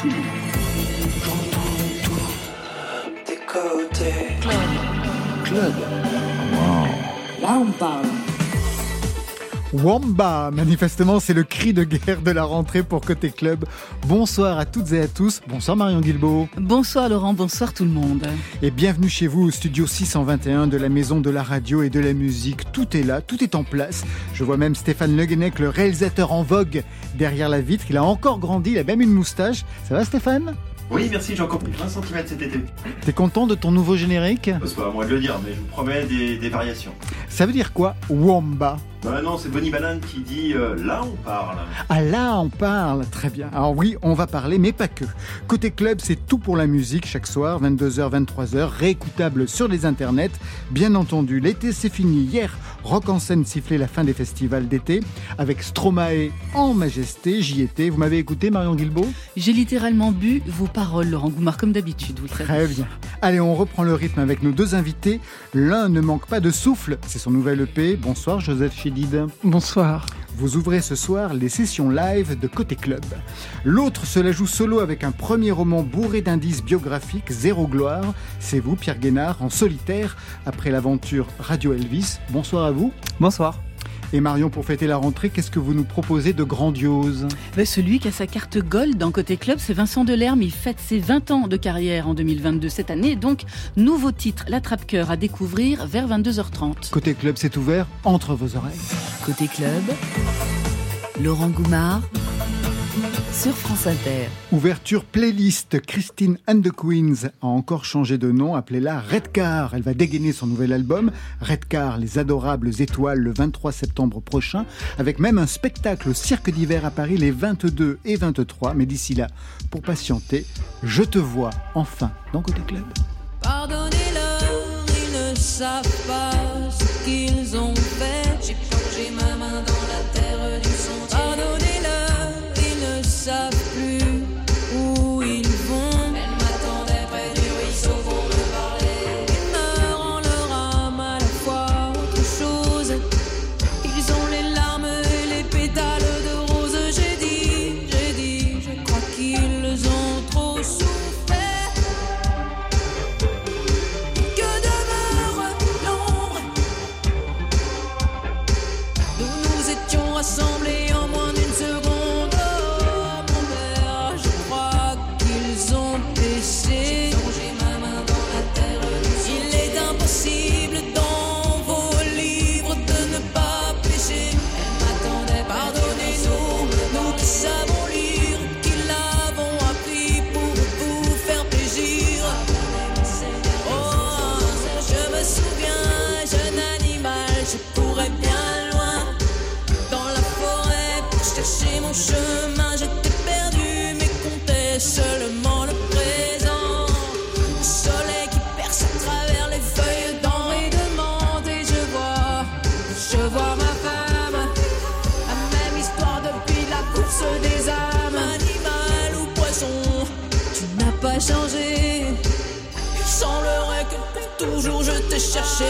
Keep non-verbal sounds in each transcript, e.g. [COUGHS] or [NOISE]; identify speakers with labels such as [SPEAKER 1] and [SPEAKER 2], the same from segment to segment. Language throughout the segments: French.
[SPEAKER 1] tout.
[SPEAKER 2] J'entends tout des côtés.
[SPEAKER 1] Club. Club. Wow. Là, on parle.
[SPEAKER 3] Wamba, manifestement c'est le cri de guerre de la rentrée pour Côté Club. Bonsoir à toutes et à tous. Bonsoir Marion Guilbeault.
[SPEAKER 4] Bonsoir Laurent, bonsoir tout le monde.
[SPEAKER 3] Et bienvenue chez vous au studio 621 de la Maison de la Radio et de la Musique. Tout est là, tout est en place. Je vois même Stéphane Le le réalisateur en vogue derrière la vitre. Il a encore grandi, il a même une moustache. Ça va Stéphane?
[SPEAKER 5] Oui, merci, j'ai encore pris 20 cm cet été.
[SPEAKER 3] T'es content de ton nouveau générique?
[SPEAKER 5] C'est pas à moi de le dire, mais je vous promets des, des variations.
[SPEAKER 3] Ça veut dire quoi, Wamba?
[SPEAKER 5] Bah non, c'est Bonnie Banane qui dit euh, là on parle.
[SPEAKER 3] Ah là on parle, très bien. Alors oui, on va parler, mais pas que. Côté club, c'est tout pour la musique chaque soir, 22h, 23h, réécoutable sur les internets. Bien entendu, l'été c'est fini. Hier, Rock en scène sifflait la fin des festivals d'été avec Stromae en majesté. J'y étais. Vous m'avez écouté, Marion Guilbeault
[SPEAKER 4] J'ai littéralement bu vos paroles, Laurent Goumard, comme d'habitude. Vous
[SPEAKER 3] très bien. Allez, on reprend le rythme avec nos deux invités. L'un ne manque pas de souffle, c'est son nouvel EP. Bonsoir, Joseph
[SPEAKER 6] Bonsoir.
[SPEAKER 3] Vous ouvrez ce soir les sessions live de Côté Club. L'autre se la joue solo avec un premier roman bourré d'indices biographiques, Zéro Gloire. C'est vous, Pierre Guénard, en solitaire, après l'aventure Radio Elvis. Bonsoir à vous.
[SPEAKER 6] Bonsoir.
[SPEAKER 3] Et Marion, pour fêter la rentrée, qu'est-ce que vous nous proposez de grandiose
[SPEAKER 4] ben, Celui qui a sa carte gold dans Côté Club, c'est Vincent Delerme. Il fête ses 20 ans de carrière en 2022 cette année. Donc, nouveau titre, L'attrape-cœur à découvrir vers 22h30.
[SPEAKER 3] Côté Club, c'est ouvert entre vos oreilles.
[SPEAKER 7] Côté Club, Laurent Goumard sur France Inter.
[SPEAKER 3] Ouverture playlist. Christine and the Queens a encore changé de nom. Appelez-la Redcar. Elle va dégainer son nouvel album. Redcar, les adorables étoiles, le 23 septembre prochain. Avec même un spectacle au Cirque d'hiver à Paris les 22 et 23. Mais d'ici là, pour patienter, je te vois enfin dans Côté Club.
[SPEAKER 8] Pardonnez-leur, ils ne savent pas ce qu'ils ont savent toujours je t'ai cherché.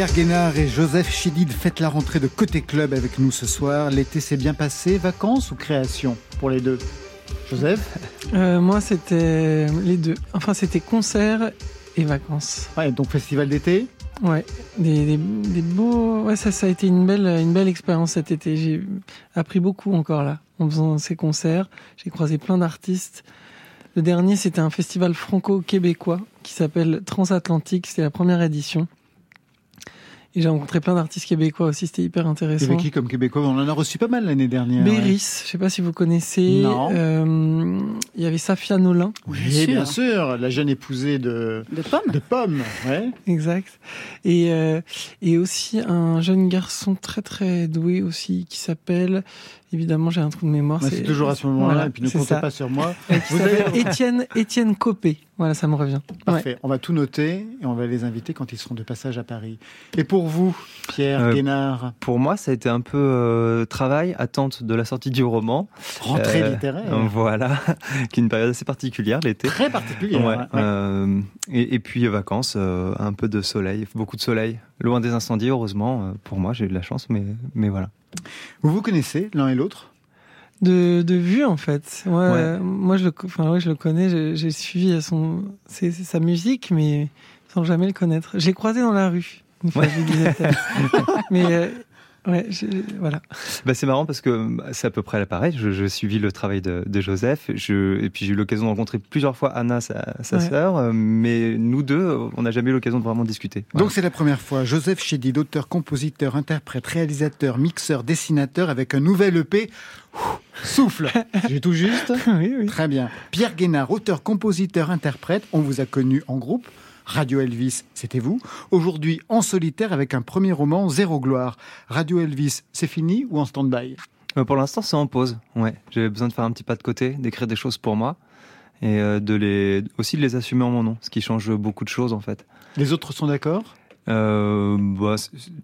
[SPEAKER 3] Pierre Guénard et Joseph Chidid fêtent la rentrée de Côté Club avec nous ce soir. L'été s'est bien passé, vacances ou création pour les deux? Joseph?
[SPEAKER 6] Euh, moi, c'était les deux. Enfin, c'était concert et vacances.
[SPEAKER 3] Ouais, donc festival d'été?
[SPEAKER 6] Ouais, des, des, des beaux. Ouais, ça, ça a été une belle, une belle expérience cet été. J'ai appris beaucoup encore là en faisant ces concerts. J'ai croisé plein d'artistes. Le dernier, c'était un festival franco-québécois qui s'appelle Transatlantique. C'était la première édition. Et j'ai rencontré plein d'artistes québécois aussi. C'était hyper
[SPEAKER 3] Il y
[SPEAKER 6] intéressant.
[SPEAKER 3] avait qui comme Québécois? On en a reçu pas mal l'année dernière. ouais.
[SPEAKER 6] Béris, je sais pas si vous connaissez.
[SPEAKER 3] Non.
[SPEAKER 6] Euh, Il y avait Safia Nolin.
[SPEAKER 3] Oui, bien sûr, la jeune épousée de,
[SPEAKER 4] De pommes
[SPEAKER 3] de Pomme. Ouais.
[SPEAKER 6] Exact. Et, euh, et aussi un jeune garçon très très doué aussi qui s'appelle, évidemment j'ai un trou de mémoire.
[SPEAKER 3] C'est toujours à ce moment-là,
[SPEAKER 6] voilà,
[SPEAKER 3] et puis ne comptez
[SPEAKER 6] ça.
[SPEAKER 3] pas sur moi. Vous avez-
[SPEAKER 6] Étienne, Étienne Copé. Voilà, ça me revient. Ouais.
[SPEAKER 3] Parfait, on va tout noter et on va les inviter quand ils seront de passage à Paris. Et pour vous, Pierre
[SPEAKER 9] Euh,
[SPEAKER 3] Guénard,
[SPEAKER 9] Pour moi, ça a été un peu euh, travail, attente de la sortie du roman.
[SPEAKER 3] rentrée
[SPEAKER 9] Euh,
[SPEAKER 3] littéraire.
[SPEAKER 9] Voilà, [LAUGHS] qui est une période assez particulière, l'été.
[SPEAKER 3] Très particulière.
[SPEAKER 9] Ouais,
[SPEAKER 3] ouais.
[SPEAKER 9] et, et puis vacances, euh, un peu de soleil, beaucoup de soleil. Loin des incendies, heureusement. pour moi, j'ai eu de la chance, mais, mais voilà.
[SPEAKER 3] Vous vous connaissez l'un et l'autre?
[SPEAKER 6] De, de vue en fait. Ouais,
[SPEAKER 9] Ouais.
[SPEAKER 6] euh, moi je le, enfin, ouais, je le connais, j'ai- suivi son, c'est sa musique, mais sans jamais le connaître. J'ai croisé dans la rue. Une fois,
[SPEAKER 9] Ouais.
[SPEAKER 6] je [LAUGHS] mais euh, ouais, voilà.
[SPEAKER 9] Bah, c'est marrant parce que bah, c'est à peu près pareil. Je, je suivis le travail de, de Joseph. Je, et puis j'ai eu l'occasion de rencontrer plusieurs fois Anna, sa, sa
[SPEAKER 6] Ouais.
[SPEAKER 9] sœur. euh, Mais nous deux, on n'a jamais eu l'occasion de vraiment discuter. Voilà.
[SPEAKER 3] Donc c'est la première fois. Joseph Chédid, auteur, compositeur, interprète, réalisateur, mixeur, dessinateur, avec un nouvel EP. Ouh, Souffle [LAUGHS] J'ai tout juste
[SPEAKER 6] oui, oui.
[SPEAKER 3] Très bien. Pierre Guénard, auteur, compositeur, interprète. On vous a connu en groupe. Radio Elvis, c'était vous. Aujourd'hui, en solitaire avec un premier roman, Zéro Gloire. Radio Elvis, c'est fini ou en stand-by?
[SPEAKER 9] Euh, pour l'instant, c'est en pause. Ouais, j'avais besoin de faire un petit pas de côté, d'écrire des choses pour moi et euh, de les aussi de les assumer en mon nom, ce qui change beaucoup de choses en fait.
[SPEAKER 3] Les autres sont d'accord?
[SPEAKER 9] Euh, bah,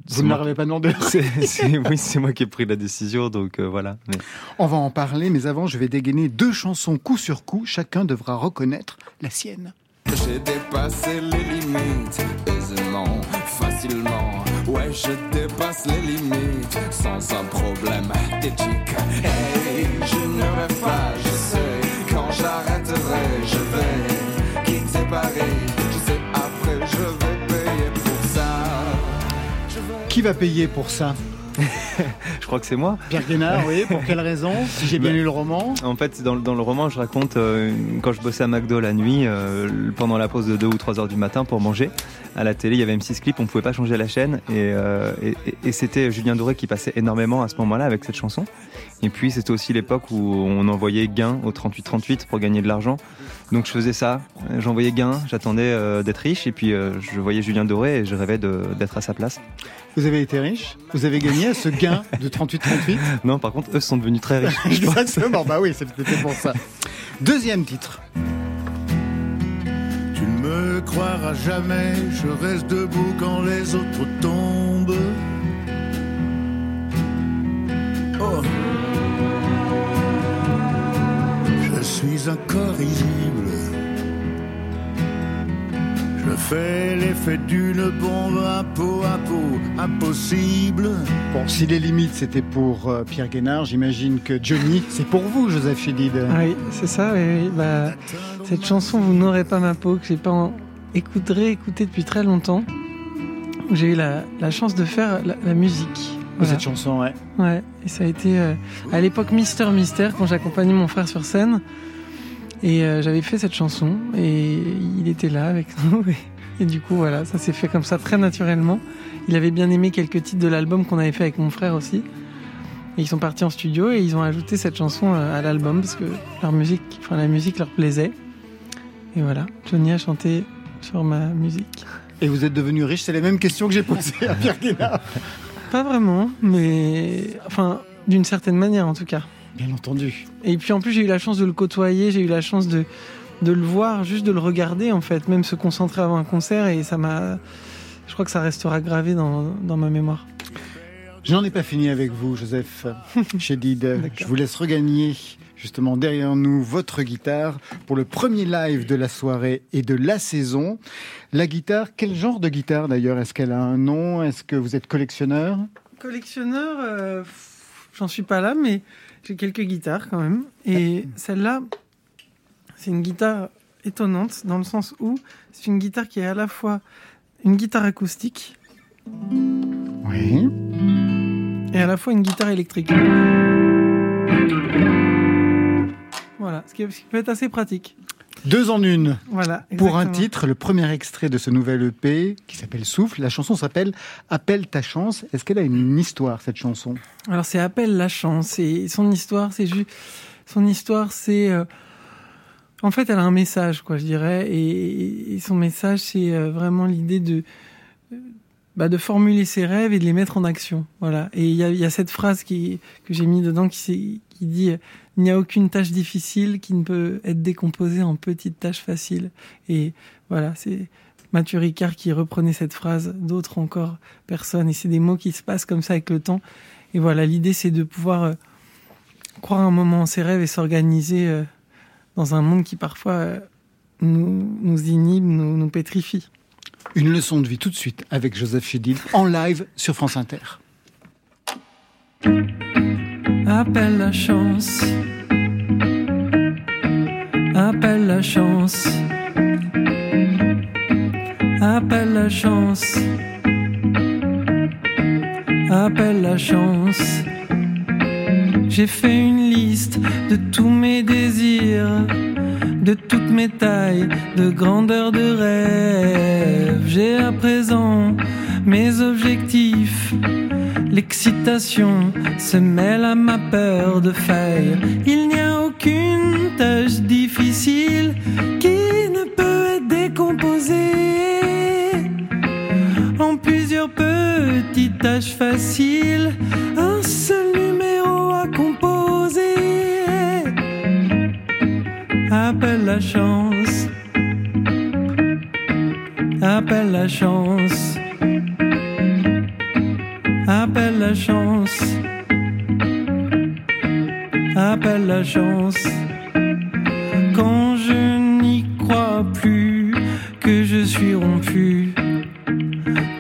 [SPEAKER 3] Vous ne
[SPEAKER 9] moi-
[SPEAKER 3] leur avez pas demandé? [LAUGHS]
[SPEAKER 9] Oui, c'est moi qui ai pris la décision, donc euh, voilà. Mais-
[SPEAKER 3] On va en parler, mais avant, je vais dégainer deux chansons coup sur coup. Chacun devra reconnaître la sienne.
[SPEAKER 10] J'ai dépassé les limites aisément, facilement. Ouais, je dépasse les limites sans un problème d'éthique. Hey, je ne rêve pas, je sais. Quand j'arrêterai, je vais quitter Paris. Je sais, après, je vais payer pour ça.
[SPEAKER 3] Qui va payer pour ça? [LAUGHS]
[SPEAKER 9] Je crois que c'est moi.
[SPEAKER 3] Pierre Guénard, oui. Pour quelle raison Si j'ai bien
[SPEAKER 9] Bah,
[SPEAKER 3] lu le roman?
[SPEAKER 9] En fait, dans, le- dans le roman, je raconte euh, quand je bossais à McDo la nuit, euh, pendant la pause de 2 ou 3 heures du matin pour manger. À la télé, il y avait M6 Clip, on pouvait pas changer la chaîne. Et, euh, et, c'était Julien Doré qui passait énormément à ce moment-là avec cette chanson. Et puis, c'était aussi l'époque où on envoyait gain au 38-38 pour gagner de l'argent. Donc, je faisais ça. J'envoyais gain, j'attendais euh, d'être riche. Et puis, euh, je voyais Julien Doré et je rêvais d'être à sa place.
[SPEAKER 3] Vous avez été riche? Vous avez gagné à ce gain de 38-38. [LAUGHS]
[SPEAKER 9] Non, par contre, eux sont devenus très riches. [LAUGHS]
[SPEAKER 3] Exactement. Bah oui, c'était pour ça. Deuxième titre.
[SPEAKER 11] Tu ne me croiras jamais, je reste debout quand les autres tombent. Oh. Je suis incorrigible. Je fais l'effet d'une bombe à peau à peau, impossible.
[SPEAKER 3] Bon, si les limites c'était pour euh, Pierre Guénard, j'imagine que Johnny, c'est pour vous, Joseph Chédid.
[SPEAKER 6] Oui, c'est ça. oui, oui. Bah, cette chanson, vous n'aurez pas ma peau, que j'ai pas en... écouté, réécoutée depuis très longtemps. J'ai eu la, la chance de faire la, la musique. Voilà.
[SPEAKER 3] Cette chanson, ouais.
[SPEAKER 6] Ouais, et ça a été euh, à l'époque Mister Mystère quand j'accompagnais mon frère sur scène. Et euh, j'avais fait cette chanson et il était là avec [LAUGHS] nous. Et, et du coup, voilà, ça s'est fait comme ça très naturellement. Il avait bien aimé quelques titres de l'album qu'on avait fait avec mon frère aussi. Et ils sont partis en studio et ils ont ajouté cette chanson euh, à l'album parce que leur musique, enfin la musique leur plaisait. Et voilà, Johnny a chanté sur ma musique.
[SPEAKER 3] Et vous êtes devenu riche, c'est la même question que j'ai posée à Pierre Guénard.
[SPEAKER 6] Pas vraiment, mais enfin d'une certaine manière en tout cas.
[SPEAKER 3] Bien entendu.
[SPEAKER 6] Et puis en plus, j'ai eu la chance de le côtoyer, j'ai eu la chance de, de le voir, juste de le regarder en fait, même se concentrer avant un concert et ça m'a. Je crois que ça restera gravé dans, dans ma mémoire.
[SPEAKER 3] J'en ai pas fini avec vous, Joseph [LAUGHS] Chédid. Je vous laisse regagner justement derrière nous votre guitare pour le premier live de la soirée et de la saison. La guitare, quel genre de guitare d'ailleurs? Est-ce qu'elle a un nom? Est-ce que vous êtes collectionneur?
[SPEAKER 6] Collectionneur, euh, j'en suis pas là, mais j'ai quelques guitares quand même. Et celle-là, c'est une guitare étonnante dans le sens où c'est une guitare qui est à la fois une guitare acoustique
[SPEAKER 3] Oui.
[SPEAKER 6] et à la fois une guitare électrique. Voilà, ce qui, peut être assez pratique.
[SPEAKER 3] Deux en une.
[SPEAKER 6] Voilà.
[SPEAKER 3] Pour un titre, le premier extrait de ce nouvel EP qui s'appelle Souffle, la chanson s'appelle Appelle ta chance. Est-ce qu'elle a une histoire cette chanson?
[SPEAKER 6] Alors c'est appelle la chance et son histoire c'est juste son histoire c'est euh, en fait elle a un message quoi je dirais et, et son message c'est euh, vraiment l'idée de bah, de formuler ses rêves et de les mettre en action voilà et il y a, cette phrase que j'ai mis dedans qui dit il n'y a aucune tâche difficile qui ne peut être décomposée en petites tâches faciles et voilà c'est Mathieu Ricard qui reprenait cette phrase, d'autres encore personne. Et c'est des mots qui se passent comme ça avec le temps. Et voilà, l'idée c'est de pouvoir euh, croire un moment en ses rêves et s'organiser euh, dans un monde qui parfois euh, nous, nous inhibe, nous pétrifie.
[SPEAKER 3] Une leçon de vie tout de suite avec Joseph Chédid en live sur France Inter.
[SPEAKER 6] Appelle la chance. Appelle la chance. Appelle la chance. Appelle la chance. J'ai fait une liste de tous mes désirs, de toutes mes tailles, de grandeur de rêve. J'ai à présent mes objectifs. L'excitation se mêle à ma peur de faillir. Il n'y a aucune tâche difficile qui ne peut être décomposée plusieurs petites tâches faciles. Un seul numéro à composer. Appelle la chance. Appelle la chance. Appelle la chance. Appelle la chance. Quand je n'y crois plus, que je suis rompu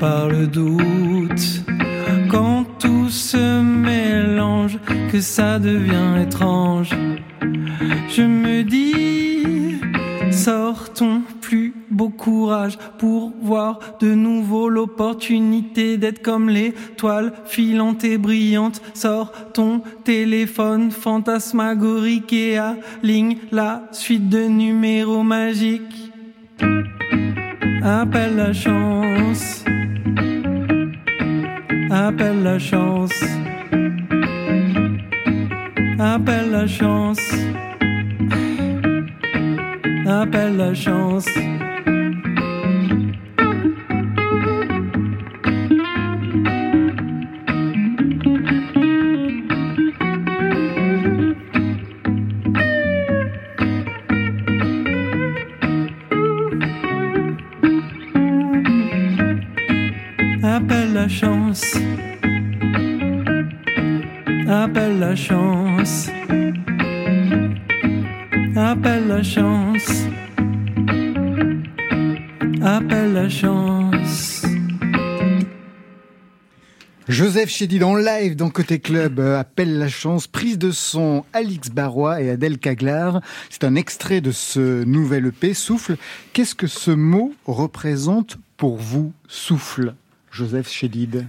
[SPEAKER 6] par le doute. Quand tout se mélange, que ça devient étrange. Je me dis, sortons plus beau courage pour voir de nouveau l'opportunité d'être comme l'étoile filante et brillante. Sors ton téléphone fantasmagorique et aligne la suite de numéros magiques. Appelle la chance. Appelle la chance. Appelle la chance. Appelle la chance. La chance. Appelle la chance. Appelle la chance. Appelle la chance.
[SPEAKER 3] Joseph Chédid en live dans Côté Club euh, appelle la chance. Prise de son Alix Barrois et Adèle Caglar. C'est un extrait de ce nouvel EP, Souffle. Qu'est-ce que ce mot représente pour vous, Souffle, Joseph Chédid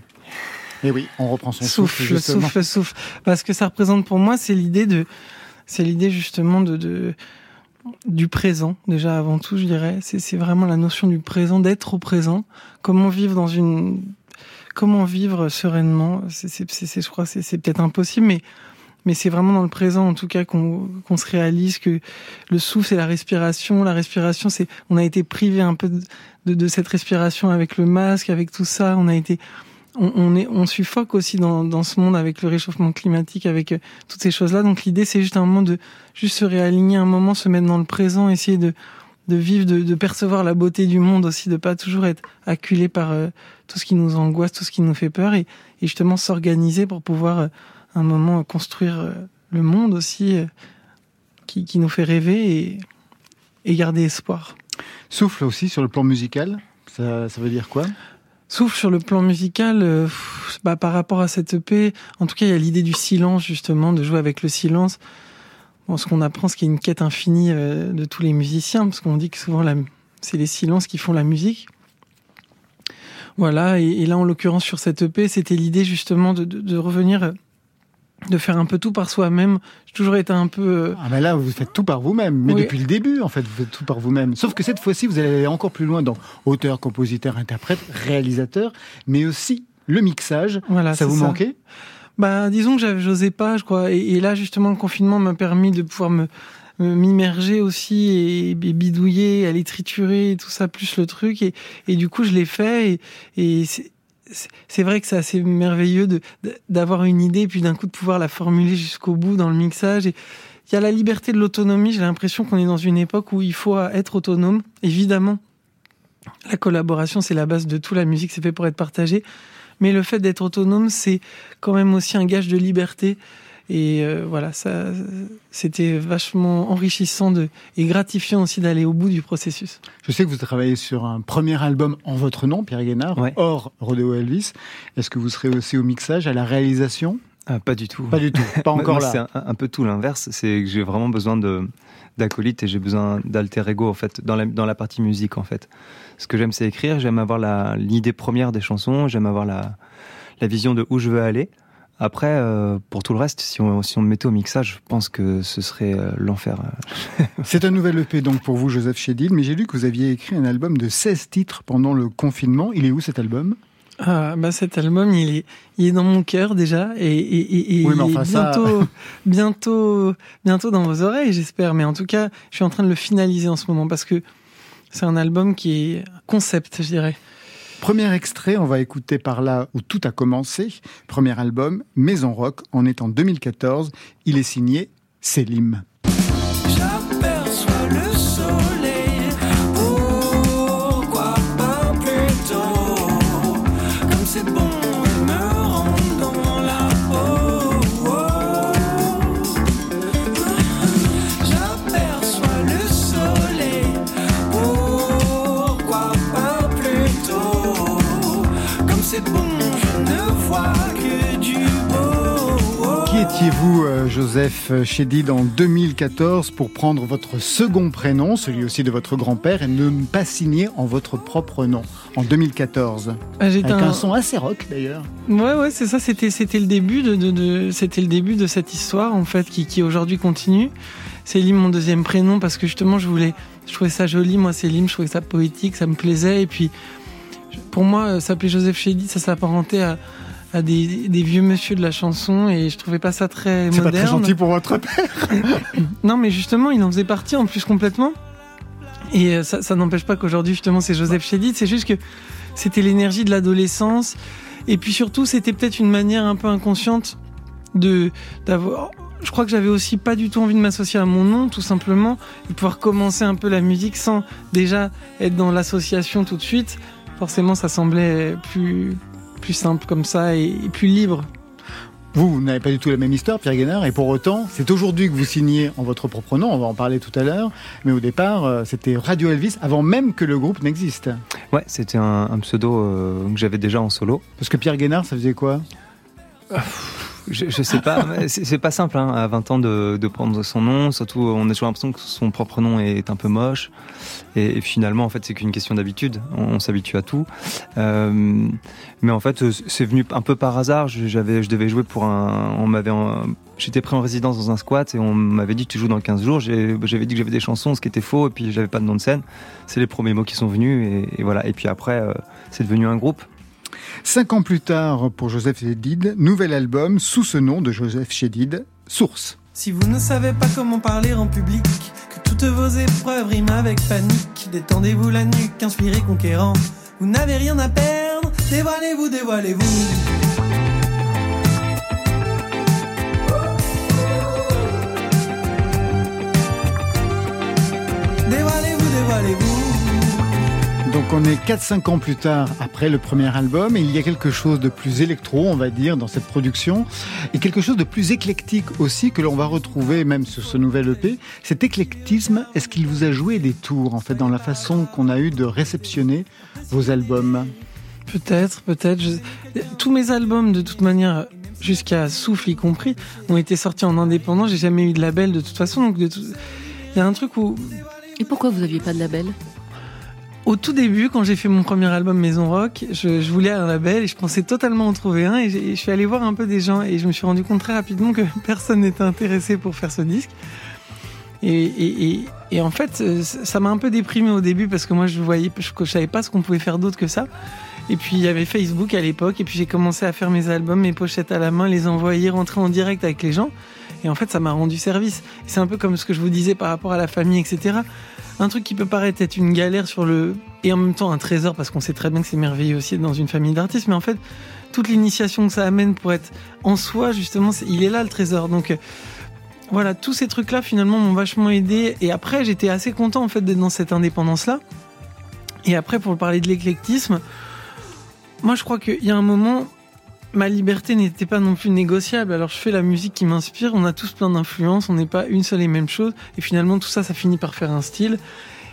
[SPEAKER 3] Eh oui, on reprend son souffle,
[SPEAKER 6] souffle,
[SPEAKER 3] justement.
[SPEAKER 6] souffle, souffle. Parce que ça représente pour moi, c'est l'idée de, c'est l'idée justement de, de, du présent, déjà avant tout, je dirais. C'est, vraiment la notion du présent, d'être au présent. Comment vivre dans une, comment vivre sereinement. C'est, c'est, c'est, c'est- je crois, c'est peut-être impossible, mais, mais c'est vraiment dans le présent, en tout cas, qu'on, qu'on se réalise que le souffle, c'est la respiration. La respiration, c'est, on a été privé un peu de, de, de cette respiration avec le masque, avec tout ça. On a été, on, on est, on suffoque aussi dans, dans ce monde avec le réchauffement climatique, avec euh, toutes ces choses-là. Donc l'idée, c'est juste un moment de juste se réaligner, un moment se mettre dans le présent, essayer de de vivre, de, de percevoir la beauté du monde aussi, de pas toujours être acculé par euh, tout ce qui nous angoisse, tout ce qui nous fait peur, et, et justement s'organiser pour pouvoir euh, un moment construire euh, le monde aussi euh, qui, qui nous fait rêver et, et garder espoir.
[SPEAKER 3] Souffle aussi sur le plan musical. Ça, ça veut dire quoi?
[SPEAKER 6] Souffle sur le plan musical, euh, bah, par rapport à cette EP, en tout cas, il y a l'idée du silence, justement, de jouer avec le silence. bon, ce qu'on apprend, ce qui est une quête infinie euh, de tous les musiciens, parce qu'on dit que souvent la, c'est les silences qui font la musique. Voilà, et, et là en l'occurrence sur cette EP, c'était l'idée justement de, de, de revenir, de faire un peu tout par soi-même. J'ai toujours été un peu euh,
[SPEAKER 3] Ah ben là, vous faites tout par vous-même. Mais
[SPEAKER 6] Oui.
[SPEAKER 3] depuis le début, en fait, vous faites tout par vous-même. Sauf que cette fois-ci, vous allez aller encore plus loin dans auteur, compositeur, interprète, réalisateur, mais aussi le mixage.
[SPEAKER 6] Voilà,
[SPEAKER 3] ça vous
[SPEAKER 6] ça.
[SPEAKER 3] manquait?
[SPEAKER 6] Bah, disons que j'avais- j'osais pas, je crois. Et, et là, justement, le confinement m'a permis de pouvoir me me- m'immerger aussi et, et bidouiller, aller triturer et tout ça, plus le truc. Et, et du coup, je l'ai fait. Et, et c'est- vrai que c'est assez merveilleux d'avoir une idée et puis d'un coup de pouvoir la formuler jusqu'au bout dans le mixage. Il y a la liberté de l'autonomie. J'ai l'impression qu'on est dans une époque où il faut être autonome. Évidemment, la collaboration, c'est la base de tout. La musique, c'est fait pour être partagée. Mais le fait d'être autonome, c'est quand même aussi un gage de liberté. Et euh, voilà, ça, c'était vachement enrichissant de, et gratifiant aussi d'aller au bout du processus.
[SPEAKER 3] Je sais que vous travaillez sur un premier album en votre nom, Pierre Guénard,
[SPEAKER 9] Ouais.
[SPEAKER 3] hors Rodeo Elvis. Est-ce que vous serez aussi au mixage, à la réalisation?
[SPEAKER 9] Ah, pas du tout.
[SPEAKER 3] Pas du tout, pas [LAUGHS] encore là.
[SPEAKER 9] C'est un, un peu tout l'inverse. C'est que j'ai vraiment besoin de d'acolytes et j'ai besoin d'alter ego en fait dans la dans la partie musique en fait. Ce que j'aime c'est écrire. J'aime avoir la l'idée première des chansons. J'aime avoir la la vision de où je veux aller. Après, euh, pour tout le reste, si on, si on me mettait au mixage, je pense que ce serait euh, l'enfer. [LAUGHS]
[SPEAKER 3] C'est un nouvel EP donc pour vous, Joseph Chédid, mais j'ai lu que vous aviez écrit un album de 16 titres pendant le confinement. Il est où cet album?
[SPEAKER 6] Ah, bah cet album, il est, il est dans mon cœur déjà, et, et, et, et
[SPEAKER 3] Oui, mais
[SPEAKER 6] il
[SPEAKER 3] enfin,
[SPEAKER 6] est
[SPEAKER 3] ça-
[SPEAKER 6] bientôt, [LAUGHS] bientôt, bientôt dans vos oreilles, j'espère. Mais en tout cas, je suis en train de le finaliser en ce moment parce que c'est un album qui est concept, je dirais.
[SPEAKER 3] Premier extrait, on va écouter par là où tout a commencé. Premier album, Maison Rock, en est en 2014. Il est signé Selim. Étiez-vous, euh, Joseph Chédid, en 2014 pour prendre votre second prénom, celui aussi de votre grand-père, et ne pas signer en votre propre nom en 2014
[SPEAKER 6] Ah,
[SPEAKER 3] Avec
[SPEAKER 6] un-
[SPEAKER 3] un son assez rock d'ailleurs.
[SPEAKER 6] Ouais, ouais, c'est ça. C'était, c'était le début de, de, de- c'était le début de cette histoire en fait, qui, qui aujourd'hui continue. Célim, mon deuxième prénom, parce que justement, je voulais, je trouvais ça joli. Moi, Célim, je trouvais ça poétique, ça me plaisait. Et puis, pour moi, euh, s'appeler Joseph Chédid, ça s'apparentait à, à des, des vieux monsieur de la chanson, et je trouvais pas ça très
[SPEAKER 3] C'est pas
[SPEAKER 6] moderne.
[SPEAKER 3] très gentil pour votre père. [LAUGHS]
[SPEAKER 6] Non, mais justement, il en faisait partie en plus complètement. Et euh, ça, ça n'empêche pas qu'aujourd'hui, justement, c'est Joseph Chédid. C'est juste que c'était l'énergie de l'adolescence. Et puis surtout, c'était peut-être une manière un peu inconsciente de d'avoir. Je crois que j'avais aussi pas du tout envie de m'associer à mon nom, tout simplement, et pouvoir commencer un peu la musique sans déjà être dans l'association tout de suite. Forcément, ça semblait plus plus simple comme ça et, et plus libre.
[SPEAKER 3] Vous, vous n'avez pas du tout la même histoire, Pierre Guénard, et pour autant, c'est aujourd'hui que vous signez en votre propre nom, on va en parler tout à l'heure, mais au départ, euh, c'était Radio Elvis, avant même que le groupe n'existe.
[SPEAKER 9] Ouais, c'était un, un pseudo euh, que j'avais déjà en solo.
[SPEAKER 3] Parce que Pierre Guénard, ça faisait quoi?
[SPEAKER 9] Je, sais pas, c'est pas simple hein, à 20 ans de, de prendre son nom. Surtout, on a toujours l'impression que son propre nom est un peu moche. Et, finalement, en fait, c'est qu'une question d'habitude. On, s'habitue à tout. Euh, mais en fait, c'est venu un peu par hasard. J'avais, je devais jouer pour un. On m'avait, j'étais pris en résidence dans un squat et on m'avait dit tu joues dans 15 jours. J'avais dit que j'avais des chansons, ce qui était faux, et puis j'avais pas de nom de scène. C'est les premiers mots qui sont venus et, et voilà. Et puis après, euh, c'est devenu un groupe.
[SPEAKER 3] Cinq ans plus tard, pour Joseph Chédid, nouvel album sous ce nom de Joseph Chédid, Source.
[SPEAKER 2] Si vous ne savez pas comment parler en public, que toutes vos épreuves riment avec panique, détendez-vous la nuque, inspirez conquérant. Vous n'avez rien à perdre, dévoilez-vous, dévoilez-vous. Dévoilez-vous, dévoilez-vous.
[SPEAKER 3] Donc on est 4-5 ans plus tard après le premier album et il y a quelque chose de plus électro, on va dire, dans cette production et quelque chose de plus éclectique aussi que l'on va retrouver même sur ce nouvel EP. Cet éclectisme, est-ce qu'il vous a joué des tours en fait dans la façon qu'on a eu de réceptionner vos albums?
[SPEAKER 6] Peut-être, peut-être. Je- Tous mes albums, de toute manière, jusqu'à Souffle y compris, ont été sortis en indépendant. J'ai jamais eu de label de toute façon. Donc de tout- il y a un truc où
[SPEAKER 4] Et pourquoi vous aviez pas de label?
[SPEAKER 6] Au tout début, quand j'ai fait mon premier album Maison Rock, je, voulais un label et je pensais totalement en trouver un. Et, je suis allé voir un peu des gens et je me suis rendu compte très rapidement que [LAUGHS] personne n'était intéressé pour faire ce disque. Et, en fait, euh, ça m'a un peu déprimé au début parce que moi, je voyais, je savais pas ce qu'on pouvait faire d'autre que ça. Et puis il y avait Facebook à l'époque, et puis j'ai commencé à faire mes albums, mes pochettes à la main, les envoyer, rentrer en direct avec les gens. Et en fait, ça m'a rendu service. C'est un peu comme ce que je vous disais par rapport à la famille, etc. Un truc qui peut paraître être une galère sur le et en même temps un trésor parce qu'on sait très bien que c'est merveilleux aussi dans une famille d'artistes, mais en fait, toute l'initiation que ça amène pour être en soi, justement, il est là le trésor. Donc euh, voilà, tous ces trucs-là finalement m'ont vachement aidé. Et après, j'étais assez content en fait d'être dans cette indépendance-là. Et après, pour parler de l'éclectisme, moi je crois qu'il y a un moment, ma liberté n'était pas non plus négociable. Alors je fais la musique qui m'inspire, on a tous plein d'influences, on n'est pas une seule et même chose. Et finalement, tout ça, ça finit par faire un style.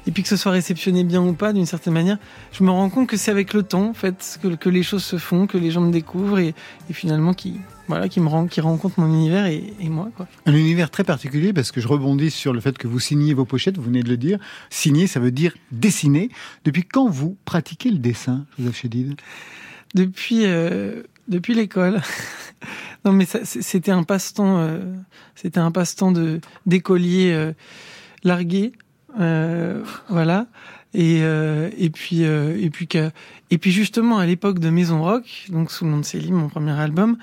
[SPEAKER 6] Et puis que ce soit réceptionné bien ou pas, d'une certaine manière, je me rends compte que c'est avec le temps, en fait, que, que les choses se font, que les gens me découvrent et, et finalement qui, voilà, qui me rend, qui rencontrent mon univers et, et moi, quoi.
[SPEAKER 3] Un univers très particulier parce que je rebondis sur le fait que vous signez vos pochettes, vous venez de le dire. Signer, ça veut dire dessiner. Depuis quand vous pratiquez le dessin, Joseph Chédid?
[SPEAKER 6] Depuis, euh, depuis l'école. [LAUGHS] non, mais c'était un passe-temps, euh, c'était un passe-temps de d'écolier euh, largué, euh, voilà. Et euh, et puis euh, et puis que et puis justement à l'époque de Maison Rock, donc sous le nom de Céline, mon premier album,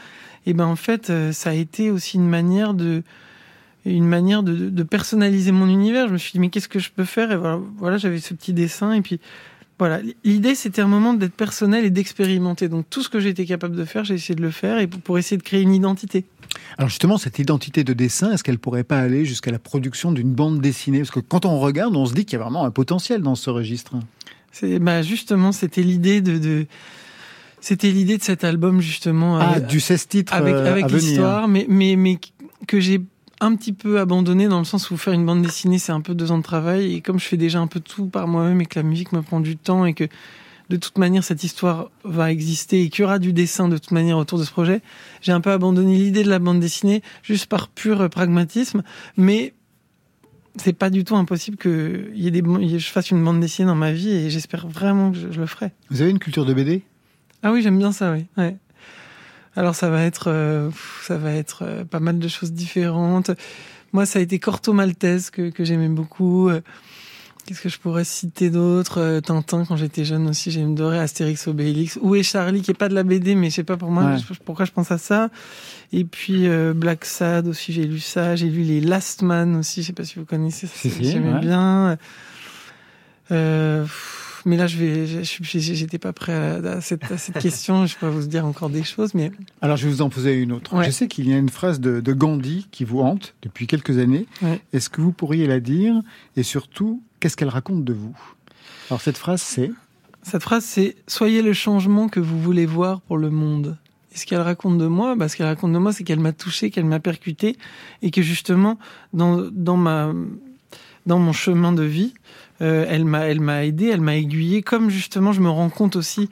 [SPEAKER 6] et ben en fait euh, ça a été aussi une manière de une manière de, de personnaliser mon univers. Je me suis dit mais qu'est-ce que je peux faire? Et voilà j'avais ce petit dessin et puis voilà, l'idée c'était un moment d'être personnel et d'expérimenter. Donc tout ce que j'étais capable de faire, j'ai essayé de le faire et pour, essayer de créer une identité.
[SPEAKER 3] Alors justement, cette identité de dessin, est-ce qu'elle pourrait pas aller jusqu'à la production d'une bande dessinée? Parce que quand on regarde, on se dit qu'il y a vraiment un potentiel dans ce registre.
[SPEAKER 6] C'est bah justement c'était l'idée de, de c'était l'idée de cet album justement
[SPEAKER 3] Ah,
[SPEAKER 6] avec,
[SPEAKER 3] du 16 titres
[SPEAKER 6] avec,
[SPEAKER 3] euh,
[SPEAKER 6] avec l'histoire, mais mais mais que j'ai un petit peu abandonné dans le sens où faire une bande dessinée c'est un peu deux ans de travail et comme je fais déjà un peu tout par moi-même et que la musique me prend du temps et que de toute manière cette histoire va exister et qu'il y aura du dessin de toute manière autour de ce projet, j'ai un peu abandonné l'idée de la bande dessinée juste par pur pragmatisme, mais c'est pas du tout impossible que y ait des, je fasse une bande dessinée dans ma vie et j'espère vraiment que je, je le ferai.
[SPEAKER 3] Vous avez une culture de BD
[SPEAKER 6] Ah oui, j'aime bien ça, oui. Ouais. Alors ça va être, euh, ça va être euh, pas mal de choses différentes. Moi, ça a été Corto Maltese que, que j'aimais beaucoup. Euh, Qu'est-ce que je pourrais citer d'autre? Euh, Tintin quand j'étais jeune aussi, j'ai adoré Astérix Obélix. Où est Charlie qui est pas de la BD, mais je sais pas pour moi
[SPEAKER 3] Ouais.
[SPEAKER 6] je- pourquoi je pense à ça? Et puis euh, Black Sad aussi, j'ai lu ça. J'ai lu les Last Man aussi, je sais pas si vous connaissez. ça,
[SPEAKER 3] Si, si,
[SPEAKER 6] J'aimais
[SPEAKER 3] ouais.
[SPEAKER 6] bien. Euh, pff, mais là, je vais, j'étais pas prêt à, à cette, à cette question. Je pourrais vous dire encore des choses, mais
[SPEAKER 3] Alors je vais vous en poser une autre.
[SPEAKER 6] Ouais.
[SPEAKER 3] Je sais qu'il y a une phrase de, de Gandhi qui vous hante depuis quelques années.
[SPEAKER 6] Ouais.
[SPEAKER 3] Est-ce que vous pourriez la dire? Et surtout, qu'est-ce qu'elle raconte de vous? Alors cette phrase, c'est?
[SPEAKER 6] Cette phrase, c'est soyez le changement que vous voulez voir pour le monde. Et ce qu'elle raconte de moi, bah, ce qu'elle raconte de moi, c'est qu'elle m'a touché, qu'elle m'a percuté, et que justement, dans, dans ma, dans mon chemin de vie, euh, elle m'a, elle m'a aidé, elle m'a aiguillé, comme justement, je me rends compte aussi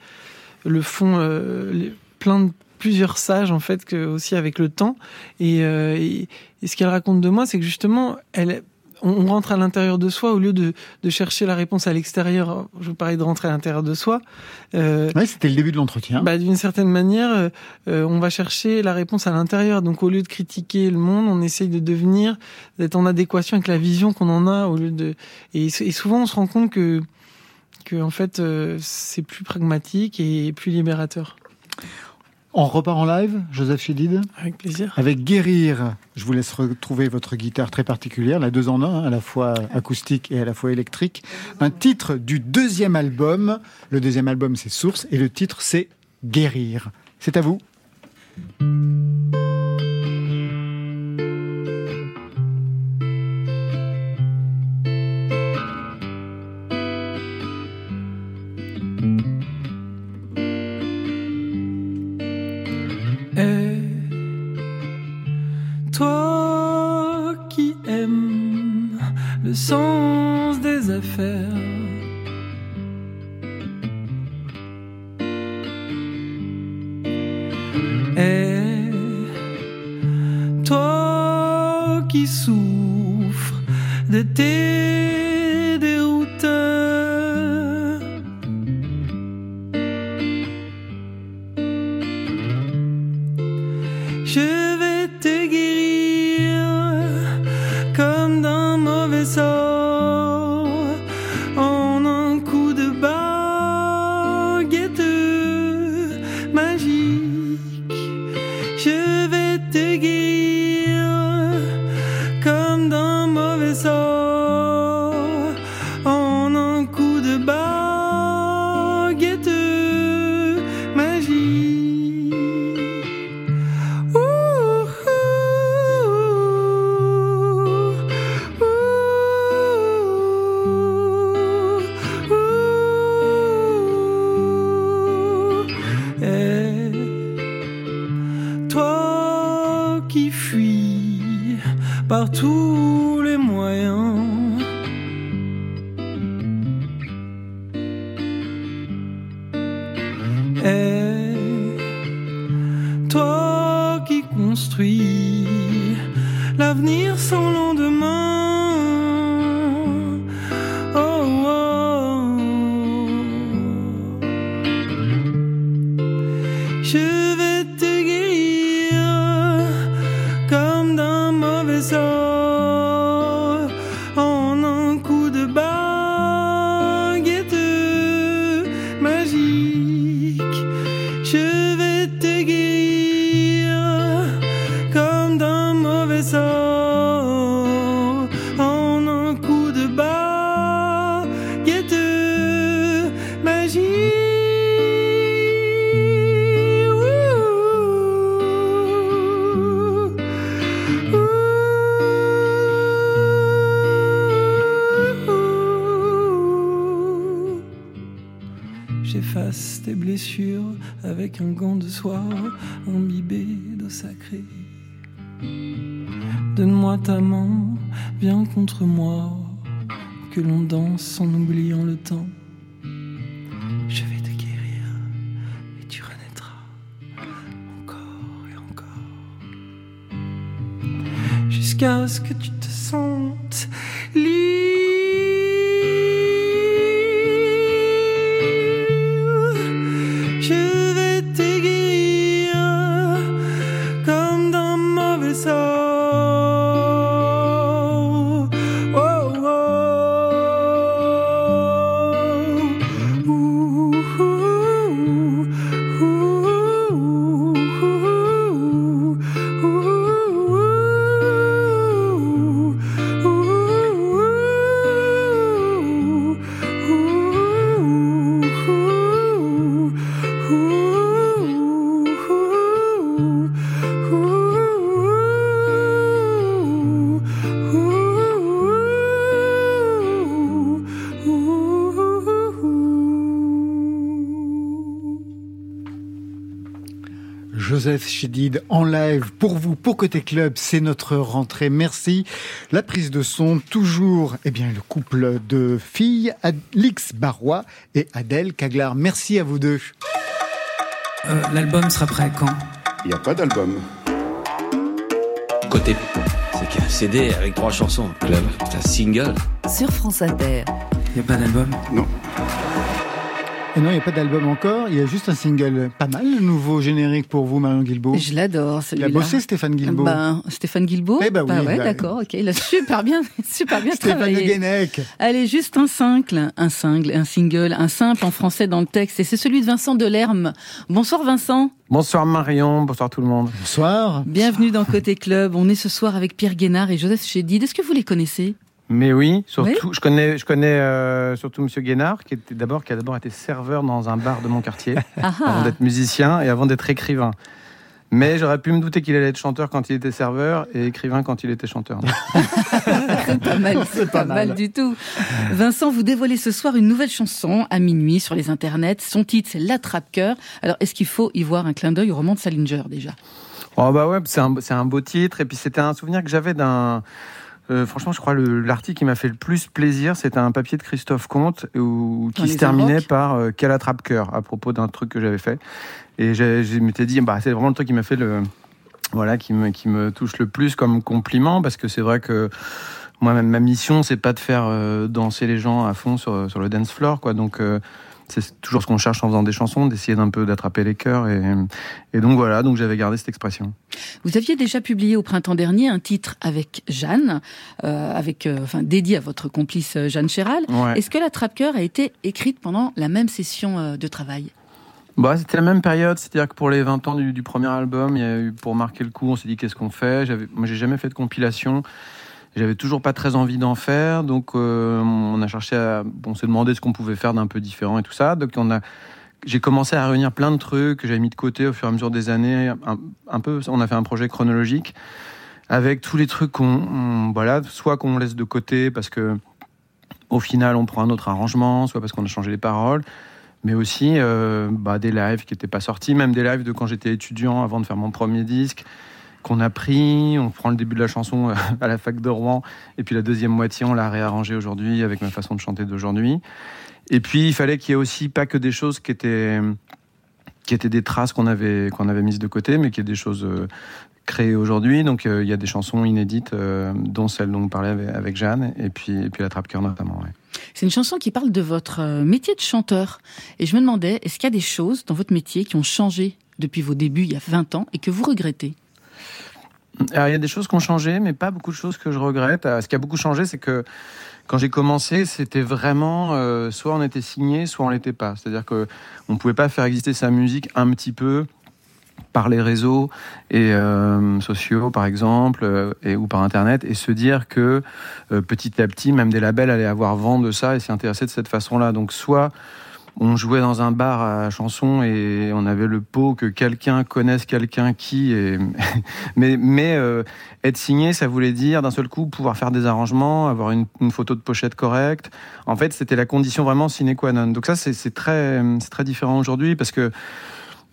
[SPEAKER 6] le fond, euh, plein de plusieurs sages en fait que aussi avec le temps. Et, euh, et ce qu'elle raconte de moi, c'est que justement, elle, on, rentre à l'intérieur de soi au lieu de, de chercher la réponse à l'extérieur. Je vous parlais de rentrer à l'intérieur de soi. Euh,
[SPEAKER 3] Ouais, c'était le début de l'entretien.
[SPEAKER 6] bah, d'une certaine manière, euh, euh, on va chercher la réponse à l'intérieur. Donc, au lieu de critiquer le monde, on essaye de devenir, d'être en adéquation avec la vision qu'on en a. Au lieu de, et, et souvent, on se rend compte que, que en fait, euh, c'est plus pragmatique et plus libérateur.
[SPEAKER 3] On repart en live, Joseph Chédid
[SPEAKER 6] Avec plaisir.
[SPEAKER 3] Avec Guérir, je vous laisse retrouver votre guitare très particulière, la deux en un, à la fois acoustique et à la fois électrique. Un titre du deuxième album. Le deuxième album, c'est Source, et le titre, c'est Guérir. C'est à vous.
[SPEAKER 6] Construis l'avenir sans lendemain.
[SPEAKER 3] Chédid en live pour vous, pour Côté Club, c'est notre rentrée. Merci. La prise de son, toujours, eh bien, le couple de filles, Alix Barrois et Adèle Caglar. Merci à vous deux.
[SPEAKER 12] Euh, L'album sera prêt quand?
[SPEAKER 11] Il n'y a pas d'album.
[SPEAKER 1] Côté, c'est qu'un CD avec trois chansons. Club, c'est un single.
[SPEAKER 13] Sur France Inter.
[SPEAKER 12] Il n'y a pas d'album?
[SPEAKER 11] Non.
[SPEAKER 3] Et non, il n'y a pas d'album encore, il y a juste un single. Pas mal le nouveau générique pour vous, Marion Guilbault.
[SPEAKER 4] Je l'adore,
[SPEAKER 3] Il
[SPEAKER 4] celui-là.
[SPEAKER 3] a bossé Stéphane Guilbault.
[SPEAKER 4] Ben, Stéphane Guilbault
[SPEAKER 3] Eh ben oui,
[SPEAKER 4] Bah ouais,
[SPEAKER 3] bah,
[SPEAKER 4] d'accord, ok. Il a super bien, [LAUGHS] super bien
[SPEAKER 3] Stéphane
[SPEAKER 4] travaillé.
[SPEAKER 3] Guenec.
[SPEAKER 4] Allez, juste un single, un single, un single, un simple en français dans le texte. Et c'est celui de Vincent Delerme. Bonsoir Vincent.
[SPEAKER 14] Bonsoir Marion, bonsoir tout le monde.
[SPEAKER 3] Bonsoir.
[SPEAKER 4] Bienvenue dans Côté Club. On est ce soir avec Pierre Guénard et Joseph Chédid. Est-ce que vous les connaissez?
[SPEAKER 14] Mais oui, surtout, je connais, je connais euh, surtout Monsieur Guénard, qui était d'abord, qui a d'abord été serveur dans un bar de mon quartier, [LAUGHS]
[SPEAKER 4] Ah
[SPEAKER 14] avant d'être musicien et avant d'être écrivain. Mais j'aurais pu me douter qu'il allait être chanteur quand il était serveur et écrivain quand il était chanteur. [LAUGHS]
[SPEAKER 4] C'est pas mal, [LAUGHS] c'est pas, mal. du tout. Vincent, vous dévoilez ce soir une nouvelle chanson à minuit sur les internets. Son titre, c'est L'attrape-cœur. Alors, est-ce qu'il faut y voir un clin d'œil au roman de Salinger déjà?
[SPEAKER 14] Oh bah ouais, c'est un, c'est un beau titre. Et puis c'était un souvenir que j'avais d'un. Euh, franchement, je crois le- l'article qui m'a fait le plus plaisir, c'était un papier de Christophe Comte où,
[SPEAKER 4] Dans
[SPEAKER 14] qui se terminait par euh, Quel attrape-cœur à propos d'un truc que j'avais fait. Et je m'étais dit, bah, c'est vraiment le truc qui m'a fait le, voilà, qui me, qui me touche le plus comme compliment, parce que c'est vrai que moi, ma mission, c'est pas de faire euh, danser les gens à fond sur, sur le dance floor, quoi. Donc, euh, c'est toujours ce qu'on cherche en faisant des chansons, d'essayer d'un peu d'attraper les cœurs. Et, et donc voilà, donc j'avais gardé cette expression.
[SPEAKER 4] Vous aviez déjà publié au printemps dernier un titre avec Jeanne, euh, avec, euh, enfin, dédié à votre complice euh, Jeanne Chéral.
[SPEAKER 14] Ouais.
[SPEAKER 4] Est-ce que la Trappe Cœur a été écrite pendant la même session de travail?
[SPEAKER 14] Bah, c'était la même période, c'est-à-dire que pour les 20 ans du, du premier album, il y a eu, pour marquer le coup, on s'est dit qu'est-ce qu'on fait? Moi, j'ai jamais fait de compilation. J'avais toujours pas très envie d'en faire, donc euh, on a cherché à, on s'est demandé ce qu'on pouvait faire d'un peu différent et tout ça. Donc on a, j'ai commencé à réunir plein de trucs que j'avais mis de côté au fur et à mesure des années. Un, peu, on a fait un projet chronologique avec tous les trucs qu'on, on- voilà, soit qu'on laisse de côté parce que au final on prend un autre arrangement, soit parce qu'on a changé les paroles, mais aussi euh, bah, des lives qui n'étaient pas sortis, même des lives de quand j'étais étudiant avant de faire mon premier disque qu'on a pris, on prend le début de la chanson euh, à la fac de Rouen, et puis la deuxième moitié, on l'a réarrangée aujourd'hui avec ma façon de chanter d'aujourd'hui. Et puis, il fallait qu'il y ait aussi pas que des choses qui étaient, qui étaient des traces qu'on avait, avait mises de côté, mais qui est des choses euh, créées aujourd'hui. Donc, euh, il y a des chansons inédites, dont celle dont on parlait avec, Jeanne, et puis, et puis la trappe-cœur notamment. ouais.
[SPEAKER 4] C'est une chanson qui parle de votre métier de chanteur. Et je me demandais, est-ce qu'il y a des choses dans votre métier qui ont changé depuis vos débuts il y a 20 ans et que vous regrettez?
[SPEAKER 14] Alors, il y a des choses qui ont changé, mais pas beaucoup de choses que je regrette. Euh, Ce qui a beaucoup changé, c'est que quand j'ai commencé, c'était vraiment euh, soit on était signé, soit on l'était pas. C'est-à-dire que on pouvait pas faire exister sa musique un petit peu par les réseaux et euh, sociaux, par exemple, et, ou par Internet, et se dire que petit à petit, même des labels allaient avoir vent de ça et s'y intéresser de cette façon-là. Donc, soit on jouait dans un bar à chanson et on avait le pot que quelqu'un connaisse quelqu'un qui et [LAUGHS] mais mais euh, être signé ça voulait dire d'un seul coup pouvoir faire des arrangements avoir une, photo de pochette correcte. En fait c'était la condition vraiment sine qua non. Donc ça c'est très très différent aujourd'hui parce que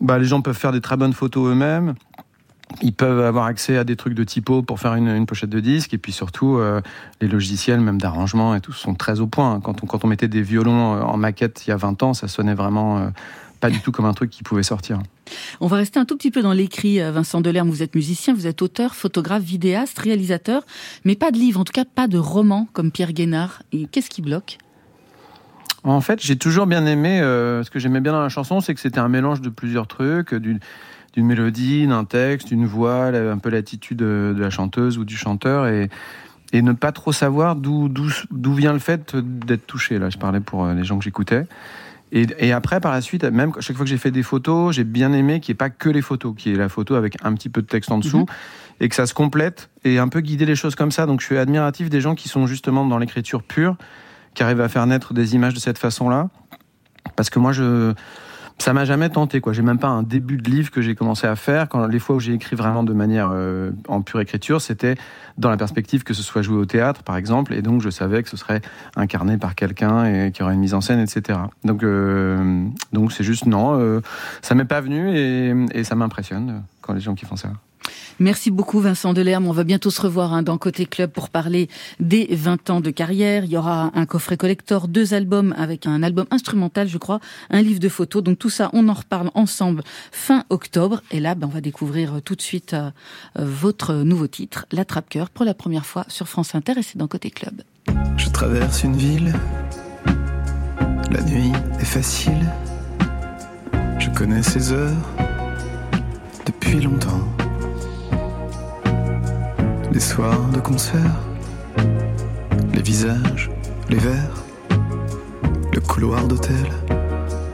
[SPEAKER 14] bah, les gens peuvent faire des très bonnes photos eux-mêmes ils peuvent avoir accès à des trucs de typo pour faire une, une pochette de disque et puis surtout euh, les logiciels même d'arrangement et tout sont très au point quand on, quand on mettait des violons euh, en maquette il y a 20 ans ça sonnait vraiment euh, pas du tout comme un truc qui pouvait sortir
[SPEAKER 4] On va rester un tout petit peu dans l'écrit, Vincent Delerme. Vous êtes musicien, vous êtes auteur, photographe, vidéaste, réalisateur, mais pas de livre, en tout cas pas de roman comme Pierre Guénard. Et qu'est-ce qui bloque?
[SPEAKER 14] En fait, j'ai toujours bien aimé. euh, ce que j'aimais bien dans la chanson, c'est que c'était un mélange de plusieurs trucs, d'une d'une mélodie, d'un texte, d'une voix, un peu l'attitude de, de la chanteuse ou du chanteur, et, et ne pas trop savoir d'où d'où vient le fait d'être touché. Là, je parlais pour euh, les gens que j'écoutais. Et, et après, par la suite, même chaque fois que j'ai fait des photos, j'ai bien aimé qu'il n'y ait pas que les photos, qu'il y ait la photo avec un petit peu de texte en dessous, et que ça se complète, et un peu guider les choses comme ça. Donc je suis admiratif des gens qui sont justement dans l'écriture pure, qui arrivent à faire naître des images de cette façon-là. Parce que moi, je, ça m'a jamais tenté, quoi. J'ai même pas un début de livre que j'ai commencé à faire. Quand les fois où j'ai écrit vraiment de manière euh, en pure écriture, c'était dans la perspective que ce soit joué au théâtre, par exemple, et donc je savais que ce serait incarné par quelqu'un et qu'il y aurait une mise en scène, etc. Donc, euh, donc c'est juste non, euh, ça m'est pas venu et, ça m'impressionne euh, quand les gens qui font ça.
[SPEAKER 4] Merci beaucoup Vincent Delerme. On va bientôt se revoir hein, dans Côté Club pour parler des 20 ans de carrière. Il y aura un coffret collector, deux albums avec un album instrumental, je crois, un livre de photos. Donc tout ça, on en reparle ensemble fin octobre. Et là, ben, on va découvrir euh, tout de suite euh, euh, votre nouveau titre, La Trappe-Cœur, pour la première fois sur France Inter et c'est dans Côté Club.
[SPEAKER 2] Je traverse une ville. La nuit est facile. Je connais ces heures depuis longtemps. Les soirs de concert, les visages, les verres, le couloir d'hôtel,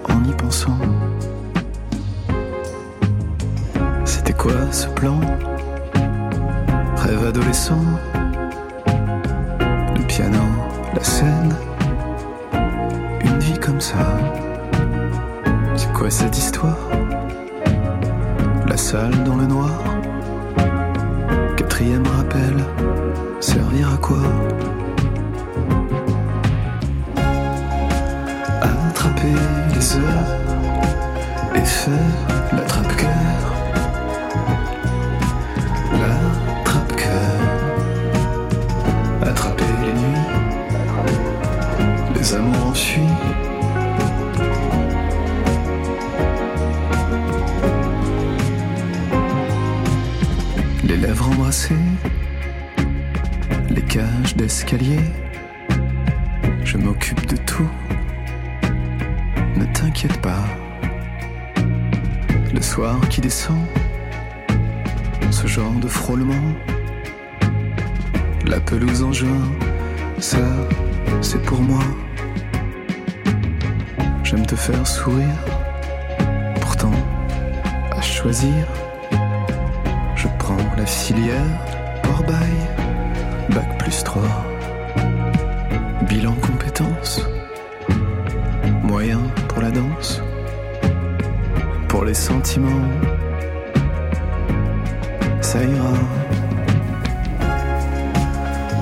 [SPEAKER 2] en y pensant. C'était quoi ce plan? Rêve adolescent. Le piano, la scène, une vie comme ça. C'est quoi cette histoire? La salle dans le noir, quatrième rappel, servir à quoi? Attraper les heures et faire la trappe-cœur. La trappe-cœur. Attraper les nuits, les amours en
[SPEAKER 15] Je m'occupe de tout. Ne t'inquiète pas. Le soir qui descend, ce genre de frôlement. La pelouse en juin, ça, c'est pour moi. J'aime te faire sourire. Pourtant, à choisir, je prends la filière hors bail, bac plus 3. Bilan compétences, moyen pour la danse, pour les sentiments, ça ira.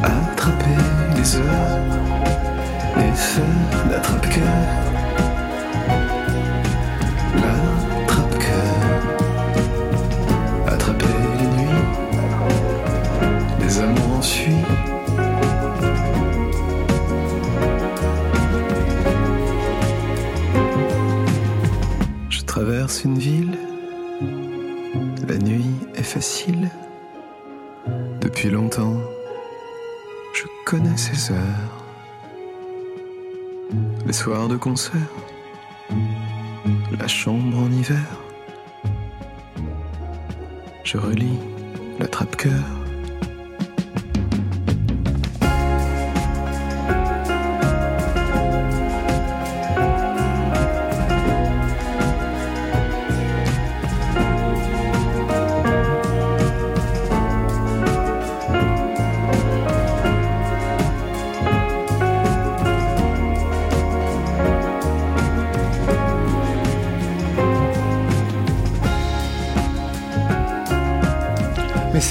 [SPEAKER 15] Attraper les heures et faire l'attrape-cœur. Une ville, la nuit est facile. Depuis longtemps, je connais ces heures. Les soirs de concert, la chambre en hiver. Je relis l'attrape-cœur.
[SPEAKER 3] Mais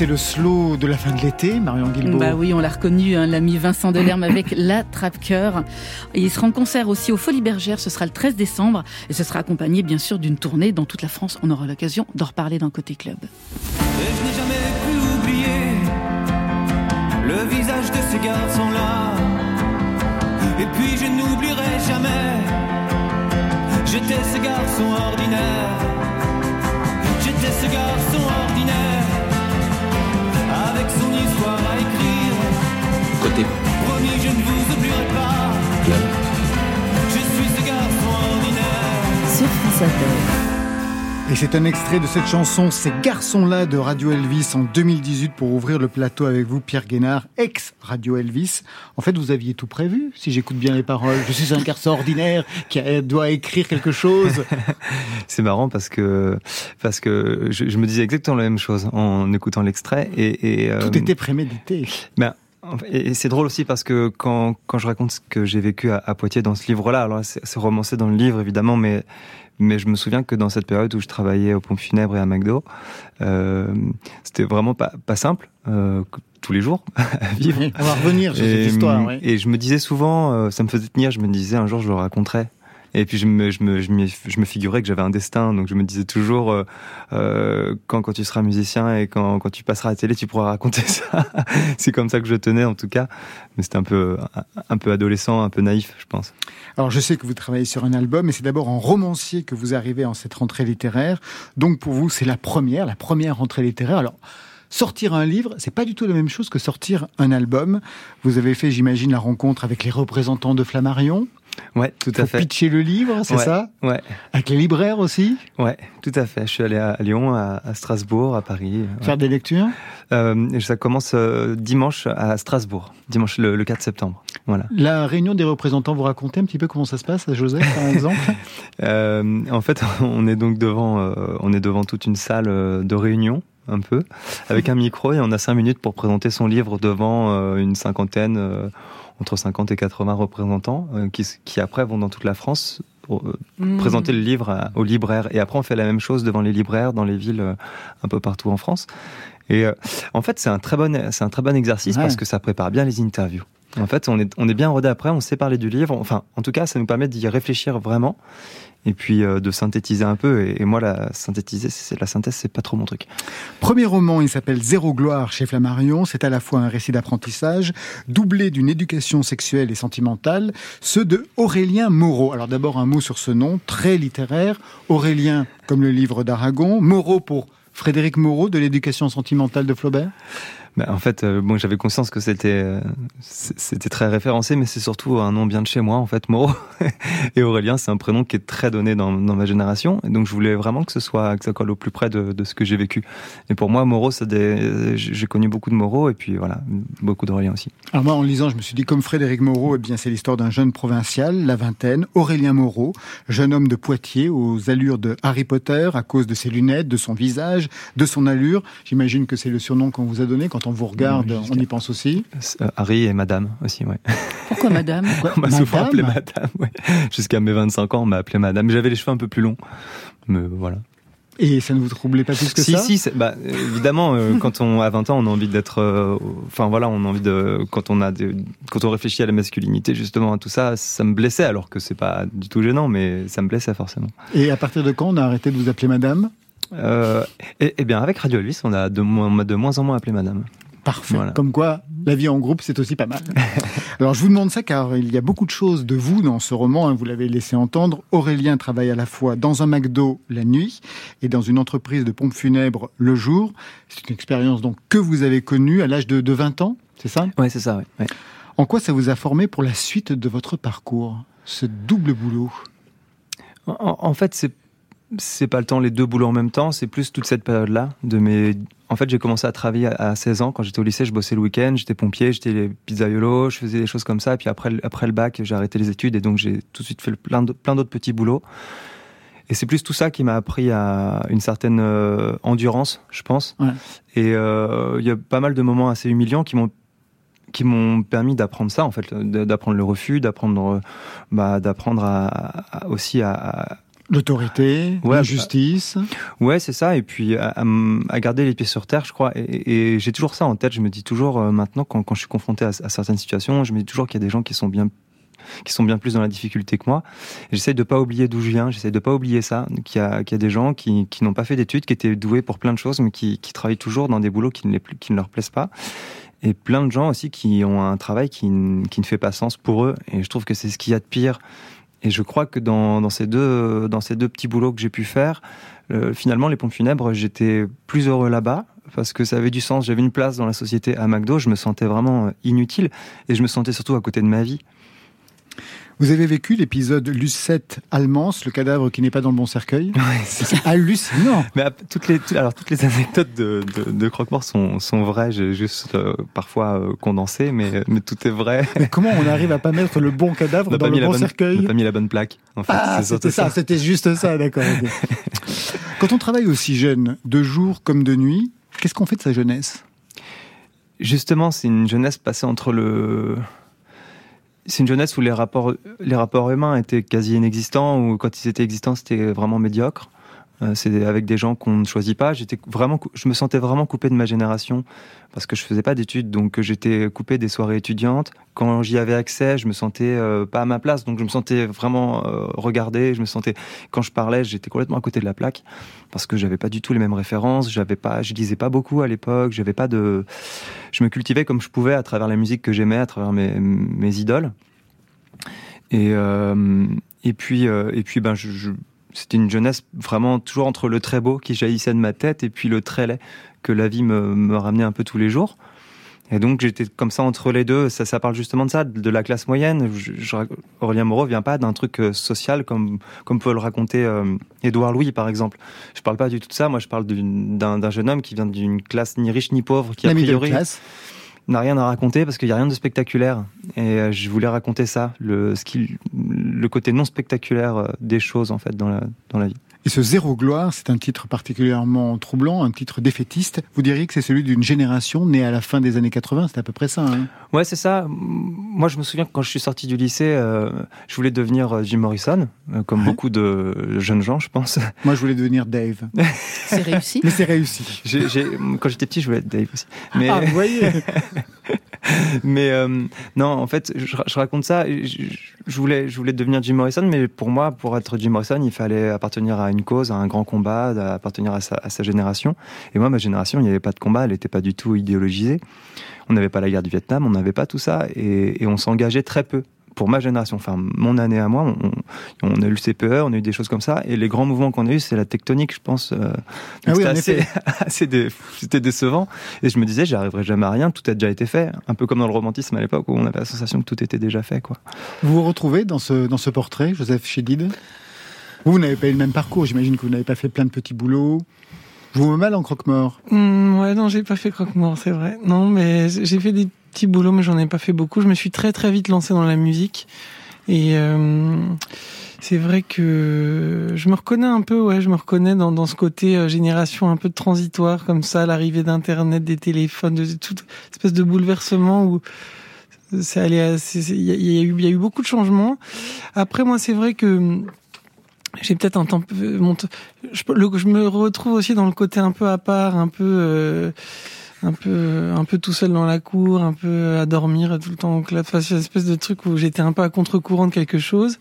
[SPEAKER 3] c'est le slow de la fin de l'été, Marion Guilbault.
[SPEAKER 4] Bah oui, on l'a reconnu, hein, l'ami Vincent Delerme avec [COUGHS] La Trappe-Cœur. Et il sera en concert aussi au Folies Bergères, ce sera le 13 décembre, et ce sera accompagné bien sûr d'une tournée dans toute la France. On aura l'occasion d'en reparler dans Côté Club.
[SPEAKER 12] Et je n'ai jamais pu oublier le visage de ces garçons-là. Et puis je n'oublierai jamais, j'étais ce garçon ordinaire. J'étais ce garçon ordinaire,
[SPEAKER 1] Côté
[SPEAKER 12] Promis, je ne vous oublierai pas. Je suis ce garçon ordinaire.
[SPEAKER 7] Sur France Inter.
[SPEAKER 3] Et c'est un extrait de cette chanson, Ces garçons-là de Radio Elvis en 2018 pour ouvrir le plateau avec vous, Pierre Guénard, ex-Radio Elvis. En fait, vous aviez tout prévu, si j'écoute bien les paroles. Je suis un garçon ordinaire qui a- doit écrire quelque chose. [LAUGHS]
[SPEAKER 9] C'est marrant parce que parce que je, je me disais exactement la même chose en écoutant l'extrait et, et, euh,
[SPEAKER 3] Tout était prémédité.
[SPEAKER 9] ben, et c'est drôle aussi parce que quand, quand je raconte ce que j'ai vécu à, à Poitiers dans ce livre-là, alors là, c'est c'est romancé dans le livre évidemment, mais mais je me souviens que dans cette période où je travaillais aux pompes funèbres et à McDo, euh, c'était vraiment pas, pas simple euh, tous les jours [LAUGHS] à vivre.
[SPEAKER 3] On va revenir sur
[SPEAKER 9] Et,
[SPEAKER 3] cette histoire. oui.
[SPEAKER 9] et je me disais souvent, euh, ça me faisait tenir, je me disais un jour je le raconterai. Et puis je me, je me, je m'y- je me figurais que j'avais un destin, donc je me disais toujours, euh, euh, quand, quand tu seras musicien et quand, quand tu passeras à la télé, tu pourras raconter [LAUGHS] ça. C'est comme ça que je tenais en tout cas. Mais c'était un peu, un, peu adolescent, un peu naïf, je pense.
[SPEAKER 3] Alors, je sais que vous travaillez sur un album, mais c'est d'abord en romancier que vous arrivez en cette rentrée littéraire. Donc, pour vous, c'est la première, la première rentrée littéraire. Alors, sortir un livre, c'est pas du tout la même chose que sortir un album. Vous avez fait, j'imagine, la rencontre avec les représentants de Flammarion.
[SPEAKER 9] Ouais, tout à
[SPEAKER 3] Faut
[SPEAKER 9] fait.
[SPEAKER 3] pitcher le livre, c'est
[SPEAKER 9] Ouais,
[SPEAKER 3] ça
[SPEAKER 9] Ouais.
[SPEAKER 3] Avec les libraires aussi
[SPEAKER 9] Ouais, tout à fait. Je suis allé à Lyon, à, à Strasbourg, à Paris. ouais.
[SPEAKER 3] Faire des lectures
[SPEAKER 9] Euh, ça commence euh, dimanche à Strasbourg, dimanche le, le 4 septembre. Voilà.
[SPEAKER 3] La réunion des représentants, vous racontez un petit peu comment ça se passe à Joseph, par [LAUGHS] exemple
[SPEAKER 9] Euh, en fait, [LAUGHS] on est donc devant, on est devant toute une salle de réunion, un peu, avec un micro et on a cinq minutes pour présenter son livre devant une cinquantaine, entre 50 et 80 représentants, euh, qui, qui après vont dans toute la France pour euh,
[SPEAKER 6] Mmh.
[SPEAKER 9] présenter le livre à- aux libraires. Et après, on fait la même chose devant les libraires dans les villes euh, un peu partout en France. Et euh, en fait, c'est un très bon, c'est un très bon exercice
[SPEAKER 3] Ouais.
[SPEAKER 9] parce que ça prépare bien les interviews. En fait, on est, on est bien rodé après, on sait parler du livre. Enfin, en tout cas, ça nous permet d'y réfléchir vraiment et puis euh, de synthétiser un peu. Et, moi, la synthétiser, c'est la synthèse, c'est pas trop mon truc.
[SPEAKER 3] Premier roman, il s'appelle Zéro gloire chez Flammarion. C'est à la fois un récit d'apprentissage, doublé d'une éducation sexuelle et sentimentale, ceux de Aurélien Moreau. Alors d'abord un mot sur ce nom, très littéraire. Aurélien, comme le livre d'Aragon. Moreau pour Frédéric Moreau de l'éducation sentimentale de Flaubert?
[SPEAKER 9] Bah, en fait, euh, bon, j'avais conscience que c'était euh, c'était très référencé, mais c'est surtout un nom bien de chez moi, en fait, Moreau. [LAUGHS] et Aurélien, c'est un prénom qui est très donné dans, dans ma génération, et donc je voulais vraiment que ce soit que ça colle au plus près de, de ce que j'ai vécu. Et pour moi, Moreau, j'ai connu beaucoup de Moreau, et puis voilà, beaucoup d'Aurélien aussi.
[SPEAKER 3] Alors moi, en lisant, je me suis dit, comme Frédéric Moreau, eh bien, c'est l'histoire d'un jeune provincial, la vingtaine, Aurélien Moreau, jeune homme de Poitiers, aux allures de Harry Potter, à cause de ses lunettes, de son visage, de son allure. J'imagine que c'est le surnom qu'on vous a donné. Quand on vous regarde, on y pense aussi.
[SPEAKER 9] Euh, Harry et Madame aussi, ouais.
[SPEAKER 4] Pourquoi madame [LAUGHS]
[SPEAKER 9] on m'a souvent
[SPEAKER 3] Madame
[SPEAKER 9] appelé Madame, ouais. Jusqu'à mes 25 ans, on m'a appelé Madame. J'avais les cheveux un peu plus longs, mais voilà.
[SPEAKER 3] Et ça ne vous troublait pas plus que
[SPEAKER 9] si,
[SPEAKER 3] ça
[SPEAKER 9] Si, c'est- bah, évidemment, euh, quand on a 20 ans, on a envie d'être. euh, Enfin voilà, on a envie de. Quand on a, des- quand on réfléchit à la masculinité, justement, à tout ça, ça me blessait, alors que c'est pas du tout gênant, mais ça me blessait forcément.
[SPEAKER 3] Et à partir de quand on a arrêté de vous appeler Madame?
[SPEAKER 9] Euh, et, et bien, avec Radio Elvis, on a de, moins- on m'a de moins en moins appelé Madame.
[SPEAKER 3] Parfait.
[SPEAKER 9] Voilà.
[SPEAKER 3] Comme quoi, la vie en groupe, c'est aussi pas mal. [LAUGHS] Alors, je vous demande ça car il y a beaucoup de choses de vous dans ce roman. hein, vous l'avez laissé entendre. Aurélien travaille à la fois dans un McDo la nuit et dans une entreprise de pompes funèbres le jour. C'est une expérience donc que vous avez connue à l'âge de, de 20 ans, c'est ça?
[SPEAKER 9] Ouais, c'est ça, ouais. ouais.
[SPEAKER 3] En quoi ça vous a formé pour la suite de votre parcours Ce double boulot?
[SPEAKER 9] En, en fait, c'est c'est pas le temps les deux boulots en même temps, c'est plus toute cette période-là de mes. En fait, j'ai commencé à travailler à, à 16 ans quand j'étais au lycée. Je bossais le week-end, j'étais pompier, j'étais pizzaïolo, je faisais des choses comme ça. Et puis après, le- après le bac, j'ai arrêté les études et donc j'ai tout de suite fait le- plein d'autres petits boulots. Et c'est plus tout ça qui m'a appris à une certaine euh, endurance, je pense.
[SPEAKER 3] Ouais.
[SPEAKER 9] Et euh, il y a pas mal de moments assez humiliants qui m'ont qui m'ont permis d'apprendre ça en fait, d'apprendre le refus, d'apprendre euh, bah, d'apprendre à, à- aussi à, à-
[SPEAKER 3] L'autorité,
[SPEAKER 9] Ouais,
[SPEAKER 3] la justice.
[SPEAKER 9] Ouais, c'est ça. Et puis à, garder les pieds sur terre, je crois. Et, et j'ai toujours ça en tête. Je me dis toujours euh, maintenant, quand, quand je suis confronté à, à certaines situations, je me dis toujours qu'il y a des gens qui sont bien qui sont bien plus dans la difficulté que moi. J'essaie de pas oublier d'où je viens. J'essaie de pas oublier ça. Qu'il y a, qu'il y a des gens qui, qui n'ont pas fait d'études, qui étaient doués pour plein de choses, mais qui, qui travaillent toujours dans des boulots qui ne, les, qui ne leur plaisent pas. Et plein de gens aussi qui ont un travail qui ne fait pas sens pour eux. Et je trouve que c'est ce qu'il y a de pire. Et je crois que dans, ces, deux, dans ces deux petits boulots que j'ai pu faire, euh, finalement, les pompes funèbres, j'étais plus heureux là-bas parce que ça avait du sens. J'avais une place dans la société à McDo. Je me sentais vraiment inutile et je me sentais surtout à côté de ma vie.
[SPEAKER 3] Vous avez vécu l'épisode Lucette Almance, le cadavre qui n'est pas dans le bon cercueil [LAUGHS] C'est hallucinant
[SPEAKER 9] Mais toutes les, alors, toutes les anecdotes de, de, de Croque-Mort sont, sont vraies. J'ai juste euh, parfois euh, condensé, mais, mais tout est vrai.
[SPEAKER 3] Mais comment on arrive à pas mettre le bon cadavre dans le bon
[SPEAKER 9] bonne-
[SPEAKER 3] cercueil
[SPEAKER 9] on n'a pas mis la bonne plaque. En fait,
[SPEAKER 3] Ah, c'était ça, c'était juste ça, d'accord. [LAUGHS] Quand on travaille aussi jeune, de jour comme de nuit, qu'est-ce qu'on fait de sa jeunesse?
[SPEAKER 9] Justement, c'est une jeunesse passée entre le. C'est une jeunesse où les rapports, les rapports humains étaient quasi inexistants, ou quand ils étaient existants, c'était vraiment médiocre. Euh, c'est avec des gens qu'on ne choisit pas. J'étais vraiment, je me sentais vraiment coupé de ma génération parce que je faisais pas d'études, donc j'étais coupé des soirées étudiantes. Quand j'y avais accès, je me sentais euh, pas à ma place, donc je me sentais vraiment euh, regardé. Je me sentais, quand je parlais, j'étais complètement à côté de la plaque parce que j'avais pas du tout les mêmes références. J'avais pas, je lisais pas beaucoup à l'époque. J'avais pas de, je me cultivais comme je pouvais à travers la musique que j'aimais, à travers mes, mes idoles. Et, euh, et puis, euh, et puis ben, je, je- c'était une jeunesse vraiment toujours entre le très beau qui jaillissait de ma tête et puis le très laid que la vie me, me ramenait un peu tous les jours. Et donc j'étais comme ça entre les deux. Ça, ça parle justement de ça, de la classe moyenne. Je, je, Aurélien Moreau vient pas d'un truc euh, social comme comme peut le raconter euh, Édouard Louis par exemple. Je parle pas du tout de ça. Moi, je parle d'un jeune homme qui vient d'une classe ni riche ni pauvre, qui
[SPEAKER 3] La
[SPEAKER 9] a priori
[SPEAKER 3] class.
[SPEAKER 9] N'a rien à raconter parce qu'il n'y a rien de spectaculaire. Et euh, je voulais raconter ça, le, côté non spectaculaire euh, des choses en fait dans la vie.
[SPEAKER 3] Et ce Zéro Gloire, c'est un titre particulièrement troublant, un titre défaitiste. Vous diriez que c'est celui d'une génération née à la fin des années 80, c'est à peu près ça. Hein
[SPEAKER 9] Ouais, c'est ça. Moi, je me souviens que quand je suis sorti du lycée, euh, je voulais devenir euh, Jim Morrison, euh, comme beaucoup de jeunes gens, je pense. [LAUGHS]
[SPEAKER 3] Moi, je voulais devenir Dave.
[SPEAKER 4] C'est réussi.
[SPEAKER 3] Mais c'est réussi.
[SPEAKER 9] Quand j'étais petit, je voulais être Dave aussi. Mais,
[SPEAKER 3] Ah, vous voyez [LAUGHS]
[SPEAKER 9] mais euh, non, en fait, je, raconte ça. Je, voulais, je voulais devenir Jim Morrison, mais pour moi, pour être Jim Morrison, il fallait appartenir à une cause, à un grand combat, appartenir à sa, à sa génération. Et moi, ma génération, il n'y avait pas de combat, elle n'était pas du tout idéologisée. On n'avait pas la guerre du Vietnam, on n'avait pas tout ça, et, et on s'engageait très peu pour ma génération, enfin mon année à moi, on, on a eu le CPE, on a eu des choses comme ça, et les grands mouvements qu'on a eu, c'est la tectonique, je pense. euh,
[SPEAKER 3] Ah oui,
[SPEAKER 9] c'était assez, [LAUGHS] c'était décevant. Et je me disais, j'y arriverai jamais à rien, tout a déjà été fait. Un peu comme dans le romantisme à l'époque où on avait la sensation que tout était déjà fait, quoi.
[SPEAKER 3] Vous vous retrouvez dans ce, dans ce portrait, Joseph Chédid Vous, vous n'avez pas eu le même parcours, j'imagine que vous n'avez pas fait plein de petits boulots. Je vous mets mal en croque-mort?
[SPEAKER 6] Hmm, ouais, non, j'ai pas fait croque-mort, c'est vrai. Non, mais j'ai fait des petits boulots, mais j'en ai pas fait beaucoup. Je me suis très très vite lancé dans la musique. Et euh, c'est vrai que je me reconnais un peu, ouais, je me reconnais dans, dans ce côté euh, génération un peu transitoire, comme ça, l'arrivée d'Internet, des téléphones, de, toute espèce de bouleversement où il y, a- eu beaucoup de changements. Après, moi, c'est vrai que j'ai peut-être un temps t- je, me retrouve aussi dans le côté un peu à part un peu euh, un peu un peu tout seul dans la cour un peu à dormir tout le temps au club. C'est une espèce de truc où j'étais un peu à contre-courant de quelque chose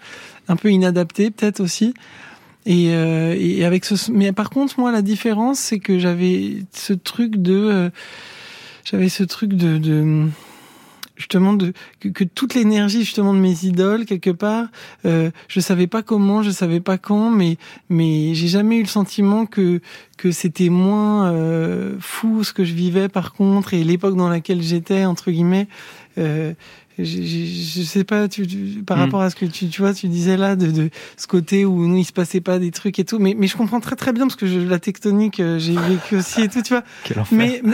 [SPEAKER 6] un peu inadapté peut-être aussi. Et, euh, et avec ce mais par contre moi la différence c'est que j'avais ce truc de euh, j'avais ce truc de, de justement de que, que toute l'énergie justement de mes idoles quelque part euh, je savais pas comment je savais pas quand mais mais j'ai jamais eu le sentiment que que c'était moins euh, fou ce que je vivais par contre et l'époque dans laquelle j'étais entre guillemets euh, je sais pas tu, tu- par
[SPEAKER 9] Mm.
[SPEAKER 6] rapport à ce que tu tu vois tu disais là de, de ce côté où nous il se passait pas des trucs et tout mais mais je comprends très très bien parce que je, la tectonique euh, j'ai vécu aussi et tout tu vois
[SPEAKER 9] Quel enfer.
[SPEAKER 6] mais, mais-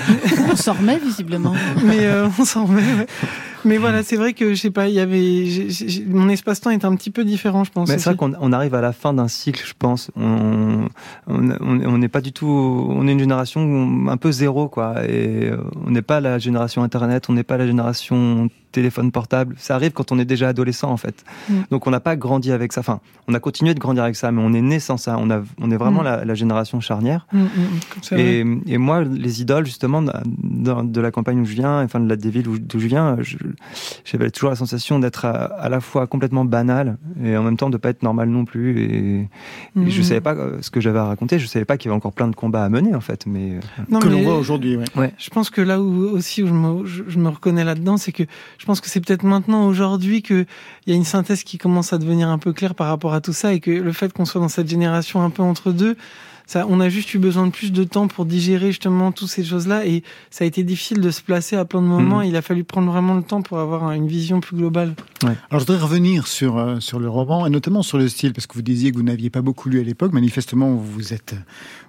[SPEAKER 4] On s'en remet visiblement. [LAUGHS]
[SPEAKER 6] mais euh, on s'en remet. ouais. Mais voilà, c'est vrai que je sais pas, il y avait mon espace-temps est un petit peu différent, je pense.
[SPEAKER 9] Mais c'est vrai qu'on on arrive à la fin d'un cycle, je pense. On on n'est pas du tout. On est une génération un peu zéro, quoi. Et euh, on n'est pas la génération Internet, on n'est pas la génération téléphone portable. Ça arrive quand on est déjà adolescent, en fait.
[SPEAKER 6] Mm.
[SPEAKER 9] Donc on n'a pas grandi avec ça. Enfin, on a continué de grandir avec ça, mais on est né sans ça. On a, on est vraiment
[SPEAKER 6] Mm.
[SPEAKER 9] la, la génération charnière.
[SPEAKER 6] Mm.
[SPEAKER 9] Et, et moi, les idoles, justement, de, la campagne où je viens, enfin de la des villes où- d'où je viens, je- j'avais toujours la sensation d'être à, à la fois complètement banal et en même temps de pas être normal non plus. Et, et
[SPEAKER 6] Mhm.
[SPEAKER 9] je savais pas euh, ce que j'avais à raconter. Je savais pas qu'il y avait encore plein de combats à mener, en fait. Mais euh,
[SPEAKER 6] Non,
[SPEAKER 3] que l'on voit aujourd'hui, ouais.
[SPEAKER 9] ouais.
[SPEAKER 6] Je pense que là où aussi où je me, je, je me reconnais là-dedans, c'est que je pense que c'est peut-être maintenant aujourd'hui que il y a une synthèse qui commence à devenir un peu claire par rapport à tout ça et que le fait qu'on soit dans cette génération un peu entre deux, ça, on a juste eu besoin de plus de temps pour digérer justement toutes ces choses-là et ça a été difficile de se placer à plein de moments.
[SPEAKER 3] Mhm.
[SPEAKER 6] Il a fallu prendre vraiment le temps pour avoir une vision plus globale.
[SPEAKER 3] Alors je voudrais revenir sur, euh, sur le roman et notamment sur le style parce que vous disiez que vous n'aviez pas beaucoup lu à l'époque. Manifestement, vous vous êtes,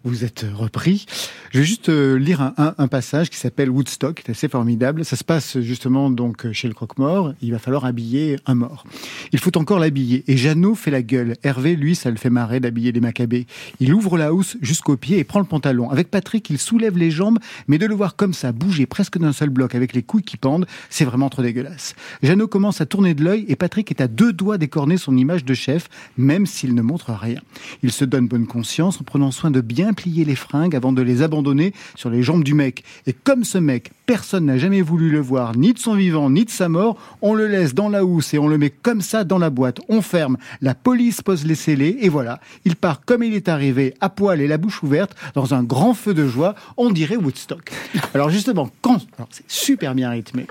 [SPEAKER 3] vous êtes repris. Je vais juste euh, lire un, un, un passage qui s'appelle Woodstock, qui est assez formidable. Ça se passe justement donc chez le croque-mort. Il va falloir habiller un mort. Il faut encore l'habiller. Et Jeannot fait la gueule. Hervé, lui, ça le fait marrer d'habiller les macabées. Il ouvre la housse jusqu'au pied et prend le pantalon. Avec Patrick, il soulève les jambes, mais de le voir comme ça, bouger presque d'un seul bloc avec les couilles qui pendent, c'est vraiment trop dégueulasse. Jeannot commence à tourner de l'œil et Patrick est à deux doigts d'écorner son image de chef, même s'il ne montre rien. Il se donne bonne conscience en prenant soin de bien plier les fringues avant de les abandonner sur les jambes du mec. Et comme ce mec, personne n'a jamais voulu le voir, ni de son vivant, ni de sa mort, on le laisse dans la housse et on le met comme ça dans la boîte. On ferme, la police pose les scellés et voilà, il part comme il est arrivé, à poil et la bouche ouverte, dans un grand feu de joie, on dirait Woodstock. Alors justement, quand... c'est super bien rythmé.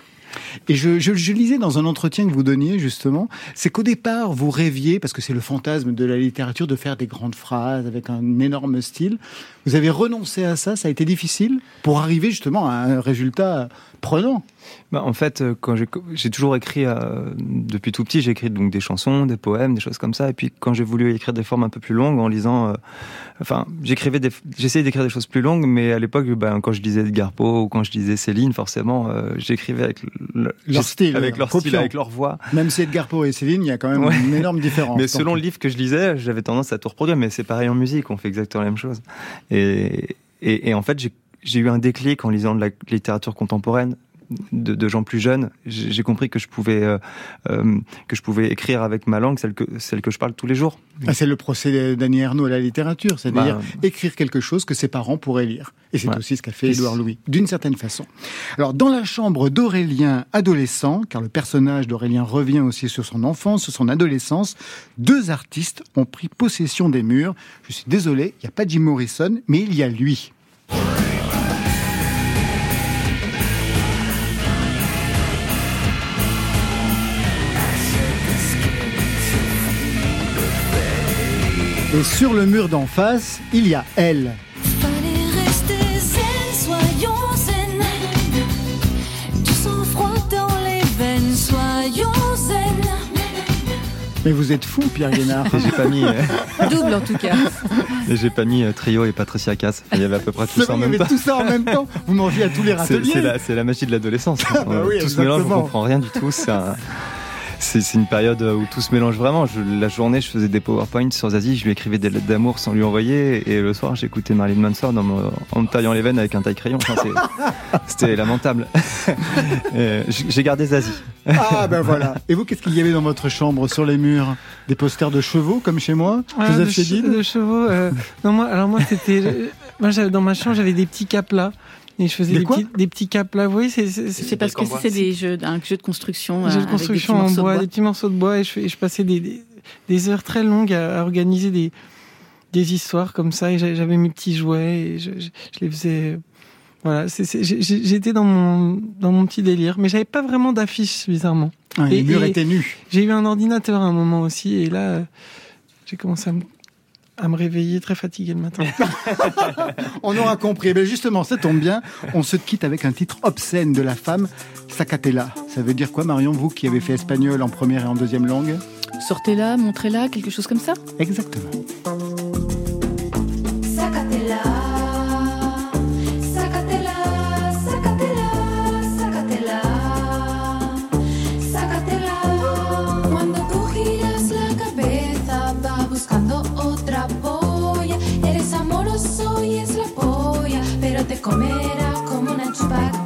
[SPEAKER 3] Et je, je lisais dans un entretien que vous donniez justement, c'est qu'au départ vous rêviez, parce que c'est le fantasme de la littérature, de faire des grandes phrases avec un énorme style. Vous avez renoncé à ça, ça a été difficile pour arriver justement à un résultat prenant.
[SPEAKER 9] Bah, en fait, euh, quand j'ai toujours écrit euh, depuis tout petit, j'ai écrit donc des chansons, des poèmes, des choses comme ça. Et puis quand j'ai voulu écrire des formes un peu plus longues, en lisant, euh, enfin, j'écrivais, des, j'essayais d'écrire des choses plus longues, mais à l'époque, ben, quand je lisais Edgar Poe ou quand je lisais Céline, forcément, euh, j'écrivais avec le-
[SPEAKER 3] Leur style,
[SPEAKER 9] avec leur
[SPEAKER 3] copiant.
[SPEAKER 9] style, avec leur voix.
[SPEAKER 3] Même si Edgar Poe et Céline, il y a quand même
[SPEAKER 9] Ouais.
[SPEAKER 3] une énorme différence.
[SPEAKER 9] Mais selon le livre que je lisais, j'avais tendance à tout reproduire. Mais c'est pareil en musique, on fait exactement la même chose. Et, et, et en fait, j'ai eu un déclic en lisant de la littérature contemporaine de, de gens plus jeunes. J'ai compris que je pouvais euh, euh, que je pouvais écrire avec ma langue, celle que celle que je parle tous les jours.
[SPEAKER 3] ah, c'est le procès d'Annie Ernaux à la littérature, c'est-à-dire
[SPEAKER 9] Bah,
[SPEAKER 3] écrire quelque chose que ses parents pourraient lire. Et c'est
[SPEAKER 9] Ouais.
[SPEAKER 3] aussi ce qu'a fait Édouard Louis, d'une certaine façon. Alors, dans la chambre d'Aurélien adolescent, car le personnage d'Aurélien revient aussi sur son enfance, sur son adolescence, deux artistes ont pris possession des murs. Je suis désolé, il n'y a pas Jim Morrison, mais il y a lui. Et sur le mur d'en face, il y a elle.
[SPEAKER 8] Fallait rester zen, soyons zen. Du sang-froid dans les veines, soyons zen.
[SPEAKER 3] Mais vous êtes fou, Pierre Guénard.
[SPEAKER 9] J'ai pas mis, euh, [LAUGHS]
[SPEAKER 4] Double en tout cas.
[SPEAKER 9] et j'ai pas mis euh, Trio et Patricia Cass. Il y avait à peu près tout ça en
[SPEAKER 3] vrai, il y
[SPEAKER 9] même
[SPEAKER 3] avait
[SPEAKER 9] temps.
[SPEAKER 3] tout ça en même temps. Vous mangez à tous les
[SPEAKER 9] C'est
[SPEAKER 3] râteliers.
[SPEAKER 9] c'est la, magie de l'adolescence.
[SPEAKER 3] bah oui,
[SPEAKER 9] tout se mélange, on comprend rien du tout. C'est un- c'est une période où tout se mélange vraiment. Je- la journée, je faisais des PowerPoints sur Zazie, je lui écrivais des lettres d'amour sans lui envoyer. Et le soir, j'écoutais Marilyn Manson en me, en me taillant les veines avec un taille-crayon. Enfin, [LAUGHS] C'était lamentable. [LAUGHS] J'ai gardé Zazie.
[SPEAKER 3] Ah ben voilà. Et vous, qu'est-ce qu'il y avait dans votre chambre sur les murs? Des posters de chevaux comme chez moi?
[SPEAKER 6] Ah,
[SPEAKER 3] Joseph
[SPEAKER 6] de, che- de chevaux. euh, non, moi, alors moi, c'était. moi, j'avais- dans ma chambre, j'avais des petits caplas. Et je faisais
[SPEAKER 4] Des
[SPEAKER 6] petits, des petits caplas. Oui, c'est. C'est
[SPEAKER 4] C'est parce que c'est des jeux, un jeu de construction. Euh,
[SPEAKER 6] jeux de
[SPEAKER 4] avec des
[SPEAKER 6] construction en
[SPEAKER 4] morceaux de
[SPEAKER 6] bois, des petits morceaux de bois, et je, fais- et je passais des, des, des heures très longues à, à organiser des, des histoires comme ça, et j'a- j'avais mes petits jouets, et je, je, je les faisais. Voilà, c'est- c'est- j'étais dans mon, dans mon petit délire, mais j'avais pas vraiment d'affiches, bizarrement.
[SPEAKER 3] Ah, les murs
[SPEAKER 6] et
[SPEAKER 3] étaient nus.
[SPEAKER 6] J'ai eu un ordinateur à un moment aussi, et là, euh, j'ai commencé à me, à me réveiller très fatigué le matin. [LAUGHS]
[SPEAKER 3] On aura compris. Mais justement, ça tombe bien. On se quitte avec un titre obscène de la femme, Sacatella. Ça veut dire quoi, Marion, vous qui avez fait espagnol en première et en deuxième langue?
[SPEAKER 4] Sortez-la, montrez-la, quelque chose comme ça?
[SPEAKER 3] Exactement.
[SPEAKER 8] Comerá como una chupacabra.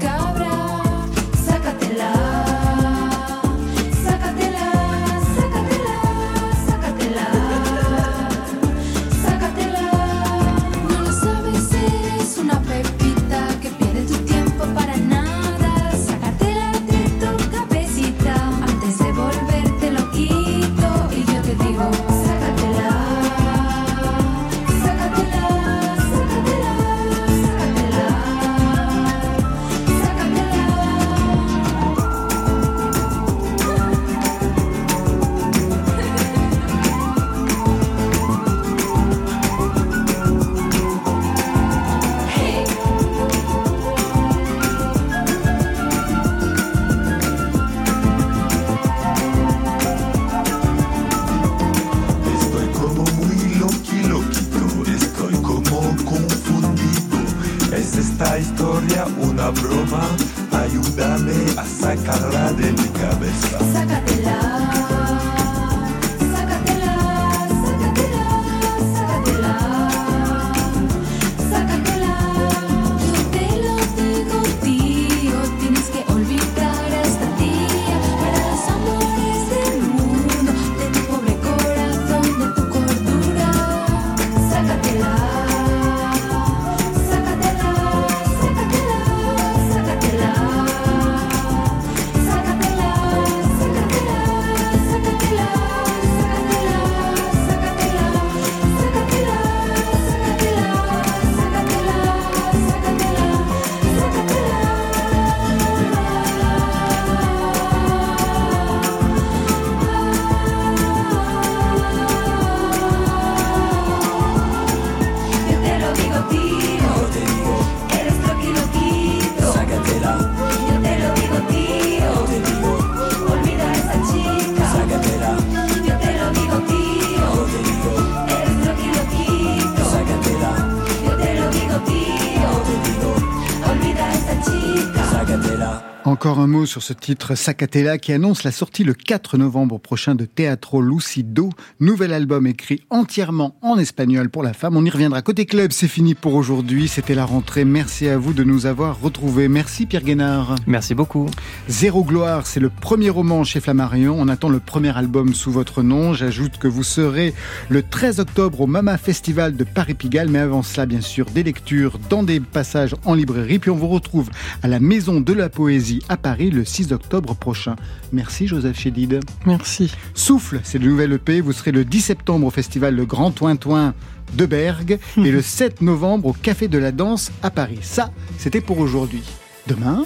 [SPEAKER 3] Encore un mot sur ce titre Sacatella qui annonce la sortie le 4 novembre prochain de Teatro Lucido, nouvel album écrit entièrement en espagnol pour la femme. On y reviendra. Côté club, c'est fini pour aujourd'hui. C'était la rentrée. Merci à vous de nous avoir retrouvés. Merci Pierre Guénard.
[SPEAKER 9] Merci beaucoup.
[SPEAKER 3] Zéro gloire, c'est le premier roman chez Flammarion. On attend le premier album sous votre nom. J'ajoute que vous serez le 13 octobre au Mama Festival de Paris-Pigalle. Mais avant cela, bien sûr, des lectures dans des passages en librairie. Puis on vous retrouve à la Maison de la Poésie à Paris le 6 octobre prochain. Merci Joseph Chédid.
[SPEAKER 6] Merci.
[SPEAKER 3] Souffle, c'est le nouvel EP. Vous serez le 10 septembre au festival Le Grand Toin-Toin de Bergue [LAUGHS] et le 7 novembre au Café de la Danse à Paris. Ça, c'était pour aujourd'hui. Demain,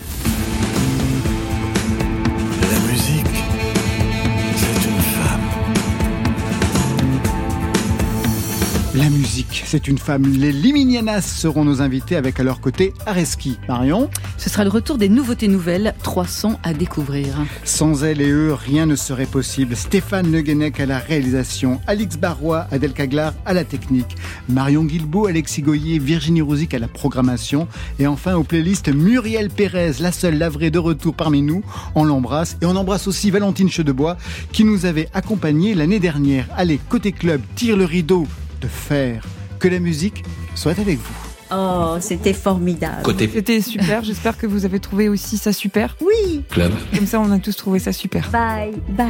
[SPEAKER 16] femme.
[SPEAKER 3] musique, c'est une femme. Les Liminianas seront nos invités avec à leur côté Areski. Marion
[SPEAKER 4] Ce sera le retour des nouveautés nouvelles, 300 à découvrir.
[SPEAKER 3] Sans elle et eux, rien ne serait possible. Stéphane Le Guenec à la réalisation, Alix Barrois, Adèle Caglar à la technique, Marion Guilbault, Alexis Goyer, Virginie Rouzic à la programmation et enfin aux playlists Muriel Pérez, la seule lavrée de retour parmi nous. On l'embrasse et on embrasse aussi Valentine Chedebois qui nous avait accompagnés l'année dernière. Allez, côté club, tire le rideau de fer. Que la musique soit avec vous.
[SPEAKER 17] Oh, c'était formidable.
[SPEAKER 18] C'était super. J'espère que vous avez trouvé aussi ça super.
[SPEAKER 17] Oui.
[SPEAKER 18] Comme ça, on a tous trouvé ça super.
[SPEAKER 17] Bye, bye.